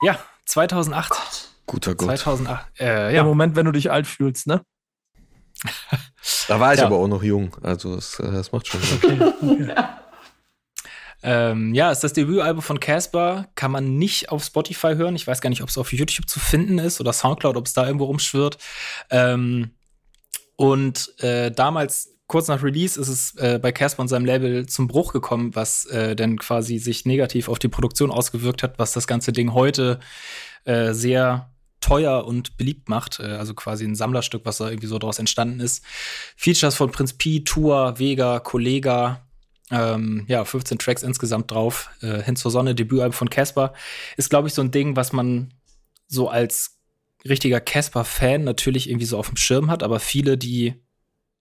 Ja, 2008. Guter Gott. 2008. Äh, Der ja, Moment, wenn du dich alt fühlst, ne? Da war ich Ja. aber auch noch jung. Also das, äh, das macht schon Sinn. Ähm, ja, ist das Debütalbum von Casper. Kann man nicht auf Spotify hören. Ich weiß gar nicht, ob es auf YouTube zu finden ist oder Soundcloud, ob es da irgendwo rumschwirrt. Ähm, und äh, damals, kurz nach Release, ist es äh, bei Casper und seinem Label zum Bruch gekommen, was äh, dann quasi sich negativ auf die Produktion ausgewirkt hat, was das ganze Ding heute äh, sehr teuer und beliebt macht. Äh, also quasi ein Sammlerstück, was da irgendwie so daraus entstanden ist. Features von Prinz P, Tour, Vega, Kollega, ähm, ja, 15 Tracks insgesamt drauf. Äh, Hin zur Sonne, Debütalbum von Casper. Ist, glaube ich, so ein Ding, was man so als richtiger Casper-Fan natürlich irgendwie so auf dem Schirm hat, aber viele, die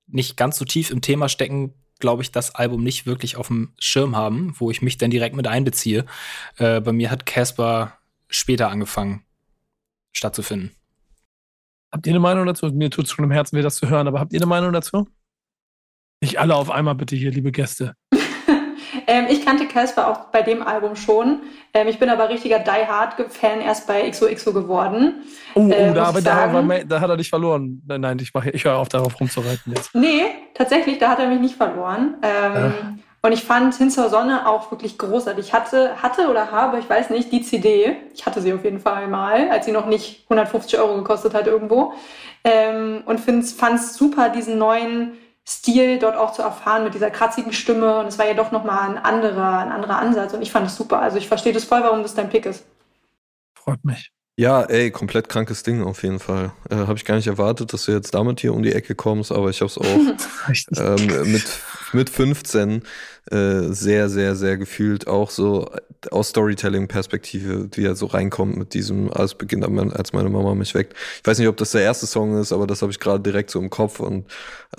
nicht ganz so tief im Thema stecken, glaube ich, das Album nicht wirklich auf dem Schirm haben, wo ich mich dann direkt mit einbeziehe. Äh, bei mir hat Casper später angefangen stattzufinden. Habt ihr eine Meinung dazu? Mir tut es schon im Herzen weh, das zu hören, aber habt ihr eine Meinung dazu? Nicht alle auf einmal bitte hier, liebe Gäste. Ähm, ich kannte Casper auch bei dem Album schon. Ähm, ich bin aber richtiger Die Hard-Fan erst bei XOXO geworden. Oh, Äh, oh da, ich da, sagen- war, da hat er dich verloren. Nein, nein, ich, mach, ich höre auf, darauf rumzureiten jetzt. Nee, tatsächlich, da hat er mich nicht verloren. Ähm, Und ich fand Hin zur Sonne auch wirklich großartig. Ich hatte, hatte oder habe, ich weiß nicht, die CD. Ich hatte sie auf jeden Fall mal, als sie noch nicht 150 Euro gekostet hat irgendwo. Ähm, und fand es super, diesen neuen Stil dort auch zu erfahren mit dieser kratzigen Stimme. Und es war ja doch nochmal ein anderer, ein anderer Ansatz. Und ich fand es super. Also ich verstehe das voll, warum das dein Pick ist. Freut mich. Ja, ey, komplett krankes Ding auf jeden Fall. Äh, habe ich gar nicht erwartet, dass du jetzt damit hier um die Ecke kommst, aber ich habe es auch ähm, mit, mit 15 äh, sehr, sehr, sehr gefühlt, auch so aus Storytelling-Perspektive, wie er so reinkommt mit diesem, alles beginnt, als meine Mama mich weckt. Ich weiß nicht, ob das der erste Song ist, aber das habe ich gerade direkt so im Kopf und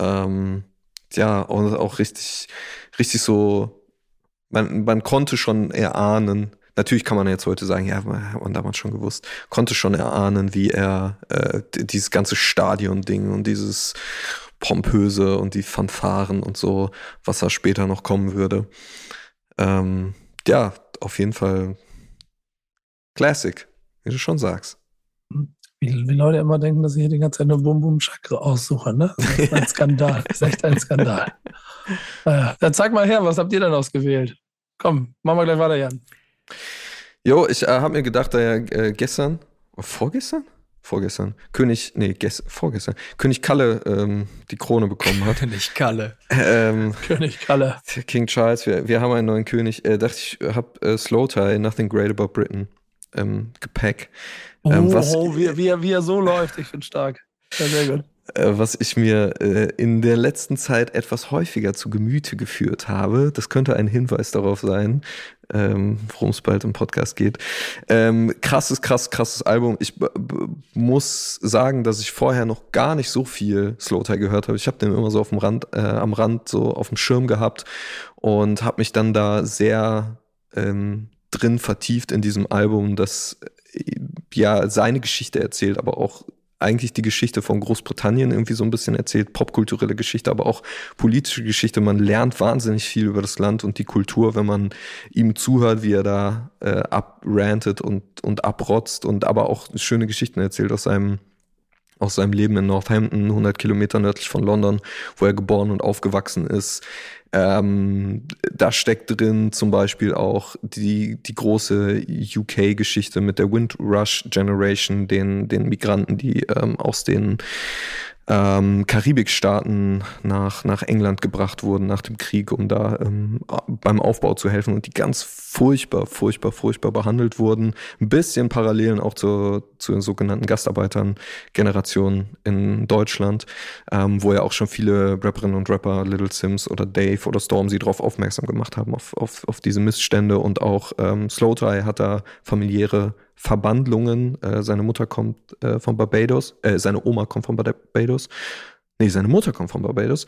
ähm, ja, und auch richtig, richtig so, man, man konnte schon erahnen, Natürlich kann man jetzt heute sagen, ja, hat man damals schon gewusst, konnte schon erahnen, wie er äh, dieses ganze Stadion-Ding und dieses pompöse und die Fanfaren und so, was da später noch kommen würde. Ähm, ja, auf jeden Fall Classic, wie du schon sagst. Wie, wie Leute immer denken, dass ich hier die ganze Zeit nur Bum Bum Chakra aussuche, ne? Das ist ein Skandal. Das ist echt ein Skandal. Naja, dann zeig mal her, was habt ihr denn ausgewählt? Komm, machen wir gleich weiter, Jan. Jo, ich äh, habe mir gedacht, da ja äh, gestern, vorgestern? Vorgestern, König, nee, gest, vorgestern, König Kalle ähm, die Krone bekommen hat. König Kalle. Ähm, König Kalle. King Charles, wir, wir haben einen neuen König. Äh, dachte ich, hab äh, Slow Tie, Nothing Great About Britain, ähm, Gepäck. Ähm, oh, was, oh wie, wie, wie er so läuft, ich finde stark. Ja, sehr gut. Äh, was ich mir äh, in der letzten Zeit etwas häufiger zu Gemüte geführt habe. Das könnte ein Hinweis darauf sein, ähm, worum es bald im Podcast geht. Ähm, krasses, krass, krasses Album. Ich muss sagen, dass ich vorher noch gar nicht so viel Slowtie gehört habe. Ich habe den immer so auf dem Rand, äh, am Rand so auf dem Schirm gehabt und habe mich dann da sehr ähm, drin vertieft in diesem Album, das äh, ja seine Geschichte erzählt, aber auch eigentlich die Geschichte von Großbritannien irgendwie so ein bisschen erzählt, popkulturelle Geschichte, aber auch politische Geschichte. Man lernt wahnsinnig viel über das Land und die Kultur, wenn man ihm zuhört, wie er da äh, abrantet und, und abrotzt und aber auch schöne Geschichten erzählt aus seinem aus seinem Leben in Northampton, 100 Kilometer nördlich von London, wo er geboren und aufgewachsen ist. Ähm, da steckt drin zum Beispiel auch die, die große UK-Geschichte mit der Windrush Generation, den, den Migranten, die ähm, aus den ähm, Karibikstaaten nach, nach England gebracht wurden nach dem Krieg, um da ähm, beim Aufbau zu helfen und die ganz furchtbar, furchtbar, furchtbar behandelt wurden. Ein bisschen Parallelen auch zur, zu den sogenannten Gastarbeitern-Generationen in Deutschland, ähm, wo ja auch schon viele Rapperinnen und Rapper, Little Sims oder Dave oder Stormzy darauf aufmerksam gemacht haben, auf, auf, auf diese Missstände und auch ähm, Slow Tie hat da familiäre Verbandlungen. Äh, seine Mutter kommt äh, von Barbados, äh, seine Oma kommt von Barbados. Nee, seine Mutter kommt von Barbados.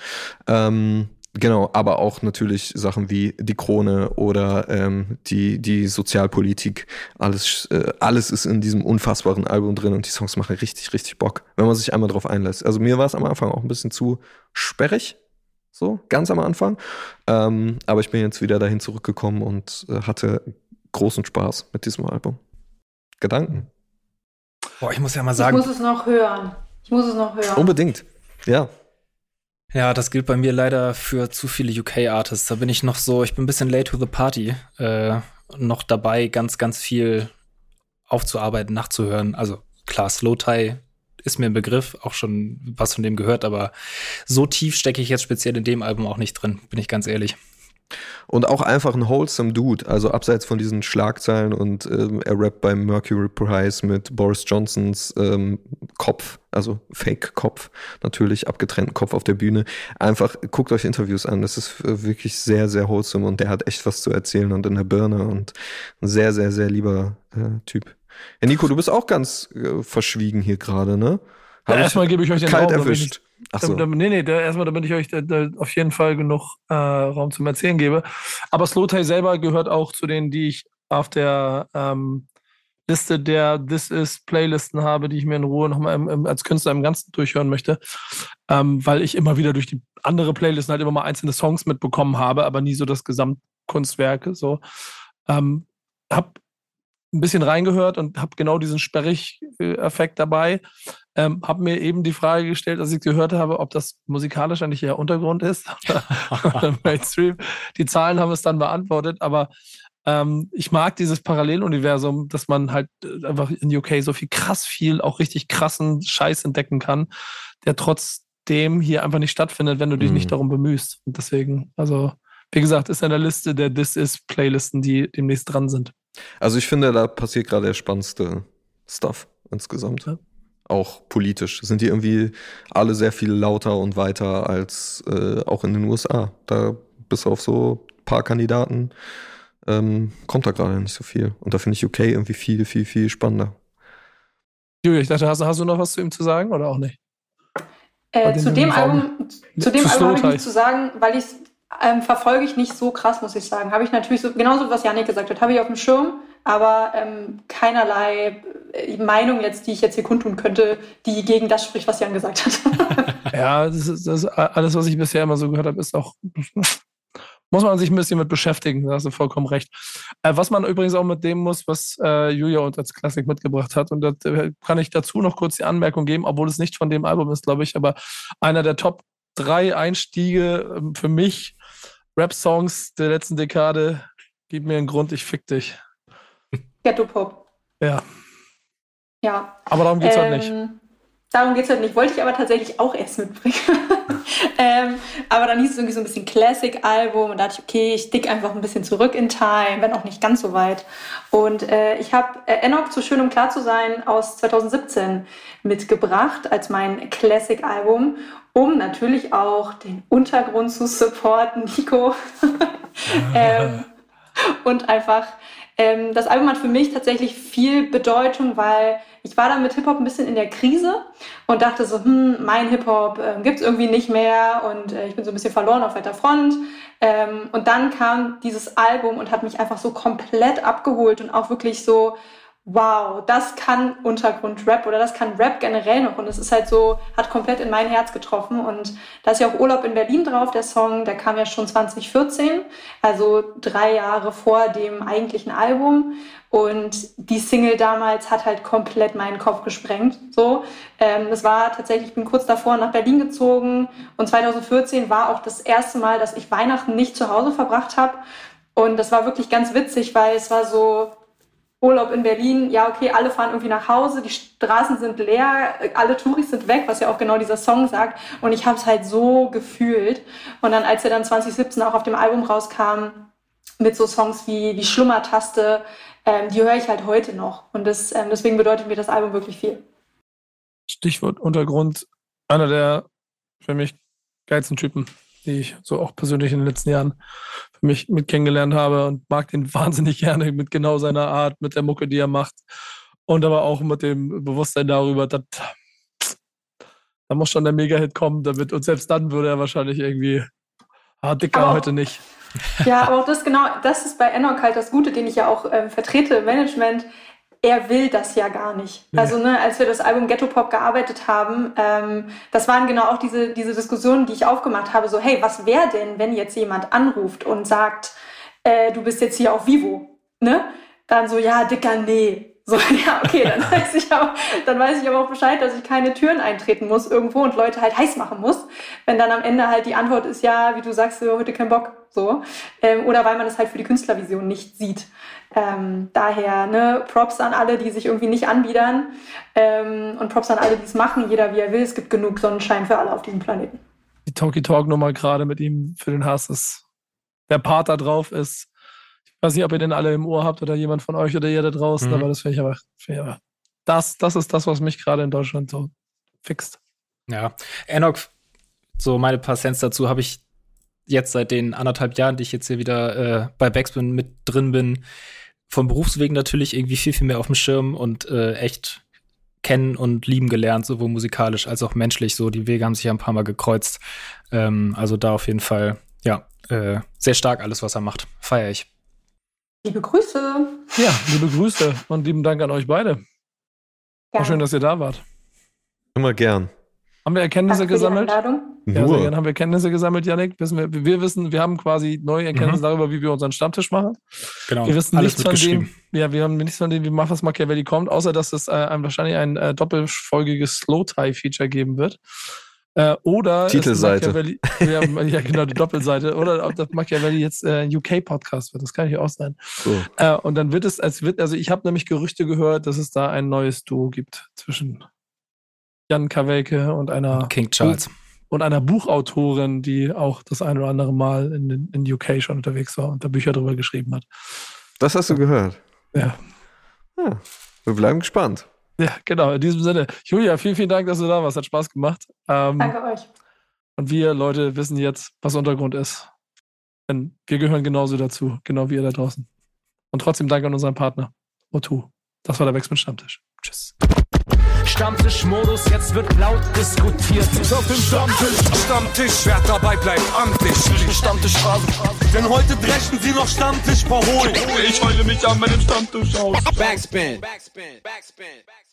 Ähm, genau, aber auch natürlich Sachen wie die Krone oder ähm, die, die Sozialpolitik. Alles, äh, alles ist in diesem unfassbaren Album drin und die Songs machen richtig, richtig Bock, wenn man sich einmal drauf einlässt. Also mir war es am Anfang auch ein bisschen zu sperrig, so ganz am Anfang. Ähm, aber ich bin jetzt wieder dahin zurückgekommen und äh, hatte großen Spaß mit diesem Album. Gedanken? Boah, ich muss ja mal sagen. Ich muss es noch hören. Ich muss es noch hören. Unbedingt. Ja. Ja, das gilt bei mir leider für zu viele UK-Artists. Da bin ich noch so, ich bin ein bisschen late to the party. Äh, noch dabei, ganz, ganz viel aufzuarbeiten, nachzuhören. Also klar, Slow Tie ist mir ein Begriff, auch schon was von dem gehört, aber so tief stecke ich jetzt speziell in dem Album auch nicht drin, bin ich ganz ehrlich. Und auch einfach ein wholesome Dude, also abseits von diesen Schlagzeilen und ähm, er rappt beim Mercury Prize mit Boris Johnsons ähm, Kopf, also Fake-Kopf, natürlich abgetrennten Kopf auf der Bühne. Einfach guckt euch Interviews an, das ist äh, wirklich sehr, sehr wholesome und der hat echt was zu erzählen und in der Birne und ein sehr, sehr, sehr lieber äh, Typ. Ja, Nico, du bist auch ganz äh, verschwiegen hier gerade, ne? Ja, erstmal gebe ich euch den kalt Raum, erwischt. Ach so. Da, nee, nee, da, erstmal, damit ich euch da, da auf jeden Fall genug äh, Raum zum Erzählen gebe. Aber Slowtie selber gehört auch zu denen, die ich auf der ähm, Liste der This Is Playlisten habe, die ich mir in Ruhe nochmal als Künstler im Ganzen durchhören möchte. Ähm, weil ich immer wieder durch die andere Playlisten halt immer mal einzelne Songs mitbekommen habe, aber nie so das Gesamtkunstwerk. So. Ähm, hab ein bisschen reingehört und habe genau diesen Sperrig-Effekt dabei. Ähm, habe mir eben die Frage gestellt, als ich gehört habe, ob das musikalisch eigentlich eher Untergrund ist oder Mainstream. Die Zahlen haben es dann beantwortet, aber ähm, ich mag dieses Paralleluniversum, dass man halt äh, einfach in UK so viel krass viel, auch richtig krassen Scheiß entdecken kann, der trotzdem hier einfach nicht stattfindet, wenn du dich mhm. nicht darum bemühst. Und deswegen, also, wie gesagt, ist in der Liste der This Is Playlisten, die demnächst dran sind. Also ich finde, da passiert gerade der spannendste Stuff insgesamt. Ja. Auch politisch sind die irgendwie alle sehr viel lauter und weiter als äh, auch in den USA. Da bis auf so ein paar Kandidaten ähm, kommt da gerade nicht so viel. Und da finde ich UK irgendwie viel, viel, viel spannender. Julia, ich dachte, hast, hast, du noch was zu ihm zu sagen oder auch nicht? Äh, zu dem Album, zu dem Album habe ich nichts zu sagen, weil ich ähm, verfolge ich nicht so krass, muss ich sagen. Habe ich natürlich so, genauso was Janik gesagt hat, habe ich auf dem Schirm, aber ähm, keinerlei äh, Meinung jetzt, die ich jetzt hier kundtun könnte, die gegen das spricht, was Jan gesagt hat. ja, das ist, das ist alles, was ich bisher immer so gehört habe, ist auch muss man sich ein bisschen mit beschäftigen, da hast du vollkommen recht. Äh, was man übrigens auch mit dem muss, was äh, Julia uns als Klassik mitgebracht hat, und da äh, kann ich dazu noch kurz die Anmerkung geben, obwohl es nicht von dem Album ist, glaube ich, aber einer der Top drei Einstiege ähm, für mich, Rap-Songs der letzten Dekade, gib mir einen Grund, ich fick dich. Ghetto Pop. Ja. Ja. Aber darum geht es ähm, halt nicht. Darum geht es halt nicht. Wollte ich aber tatsächlich auch erst mitbringen. ähm, aber dann hieß es irgendwie so ein bisschen Classic-Album und da dachte ich, okay, ich dick einfach ein bisschen zurück in Time, wenn auch nicht ganz so weit. Und äh, ich habe äh, Enoch zu schön um klar zu sein aus 2017 mitgebracht als mein Classic-Album, um natürlich auch den Untergrund zu supporten, Nico. ähm, und einfach ähm, das Album hat für mich tatsächlich viel Bedeutung, weil ich war da mit Hip-Hop ein bisschen in der Krise und dachte so, hm, mein Hip-Hop äh, gibt es irgendwie nicht mehr und äh, ich bin so ein bisschen verloren auf weiter Front. Ähm, und dann kam dieses Album und hat mich einfach so komplett abgeholt und auch wirklich so wow, das kann Untergrund-Rap oder das kann Rap generell noch. Und es ist halt so, hat komplett in mein Herz getroffen. Und da ist ja auch Urlaub in Berlin drauf, der Song, der kam ja schon 2014, also drei Jahre vor dem eigentlichen Album. Und die Single damals hat halt komplett meinen Kopf gesprengt. So, ähm, das war tatsächlich, ich bin kurz davor nach Berlin gezogen und 2014 war auch das erste Mal, dass ich Weihnachten nicht zu Hause verbracht habe. Und das war wirklich ganz witzig, weil es war so, Urlaub in Berlin, ja, okay, alle fahren irgendwie nach Hause, die Straßen sind leer, alle Touris sind weg, was ja auch genau dieser Song sagt. Und ich habe es halt so gefühlt. Und dann, als er dann 2017 auch auf dem Album rauskam, mit so Songs wie die Schlummertaste, ähm, die höre ich halt heute noch. Und das, ähm, deswegen bedeutet mir das Album wirklich viel. Stichwort Untergrund, einer der für mich geilsten Typen die ich so auch persönlich in den letzten Jahren für mich mit kennengelernt habe und mag den wahnsinnig gerne mit genau seiner Art, mit der Mucke, die er macht und aber auch mit dem Bewusstsein darüber, dass da muss schon der Mega-Hit kommen, damit und selbst dann würde er wahrscheinlich irgendwie ah, dicker auch, heute nicht. Ja, aber auch das genau, das ist bei Enoch halt das Gute, den ich ja auch ähm, vertrete Management er will das ja gar nicht. Ja. Also, ne, als wir das Album Ghetto Pop gearbeitet haben, ähm, das waren genau auch diese, diese Diskussionen, die ich aufgemacht habe. So, hey, was wäre denn, wenn jetzt jemand anruft und sagt, äh, du bist jetzt hier auf Vivo? Ne? Dann so, ja, Dicker, nee. So, ja, okay, dann weiß ich aber, dann weiß ich aber auch Bescheid, dass ich keine Türen eintreten muss irgendwo und Leute halt heiß machen muss. Wenn dann am Ende halt die Antwort ist, ja, wie du sagst, heute kein Bock, so. Ähm, oder weil man es halt für die Künstlervision nicht sieht. Ähm, daher, ne, Props an alle, die sich irgendwie nicht anbiedern. Ähm, und Props an alle, die es machen, jeder wie er will. Es gibt genug Sonnenschein für alle auf diesem Planeten. Die Talkie Talk Nummer gerade mit ihm für den Hass ist, der Part da drauf ist, weiß nicht, ob ihr den alle im Ohr habt oder jemand von euch oder ihr da draußen, mhm. aber das finde ich aber, find ich das, das ist das, was mich gerade in Deutschland so fixt. Ja, Enoch, so meine paar Cents dazu habe ich jetzt seit den anderthalb Jahren, die ich jetzt hier wieder äh, bei Backspin mit drin bin, vom Berufswegen natürlich irgendwie viel, viel mehr auf dem Schirm und äh, echt kennen und lieben gelernt, sowohl musikalisch als auch menschlich. So, die Wege haben sich ja ein paar Mal gekreuzt. Ähm, also da auf jeden Fall, ja, äh, sehr stark alles, was er macht. Feier ich. Liebe Grüße. Ja, liebe Grüße und lieben Dank an euch beide. War schön, dass ihr da wart. Immer gern. Haben wir Erkenntnisse gesammelt? Ja, sehr gerne. Haben wir Erkenntnisse gesammelt, Janik? Wissen wir, wir wissen, wir haben quasi neue Erkenntnisse mhm. darüber, wie wir unseren Stammtisch machen. Genau. Wir wissen nichts von dem, ja, wir haben nichts von dem, wie Mafas Machiavelli kommt, außer dass es äh, ein, wahrscheinlich ein äh, doppelfolgiges Slow-Tie-Feature geben wird. Äh, oder Titelseite. Ja, ja, genau, die Doppelseite. Oder ob das Machiavelli jetzt äh, UK-Podcast wird. Das kann ja auch sein. So. Äh, und dann wird es, als wird, also ich habe nämlich Gerüchte gehört, dass es da ein neues Duo gibt zwischen Jan Kawelke und einer King Charles. und einer Buchautorin, die auch das ein oder andere Mal in, in UK schon unterwegs war und da Bücher drüber geschrieben hat. Das hast du gehört. Ja. ja. Wir bleiben gespannt. Ja, genau, in diesem Sinne. Julia, vielen, vielen Dank, dass du da warst. Hat Spaß gemacht. Ähm, Danke euch. Und wir, Leute, wissen jetzt, was Untergrund ist. Denn wir gehören genauso dazu, genau wie ihr da draußen. Und trotzdem Dank an unseren Partner, O2. Das war der Backspin Stammtisch. Tschüss. Stammtischmodus, jetzt wird laut diskutiert. Ich auf dem Stammtisch, Stammtisch, wer dabei bleibt, amtlich. Stammtisch Phase. Denn heute brechen sie noch Stammtisch verholen. Ich heule mich an meinem Stammtisch aus. Backspin. Backspin. Backspin. Backspin.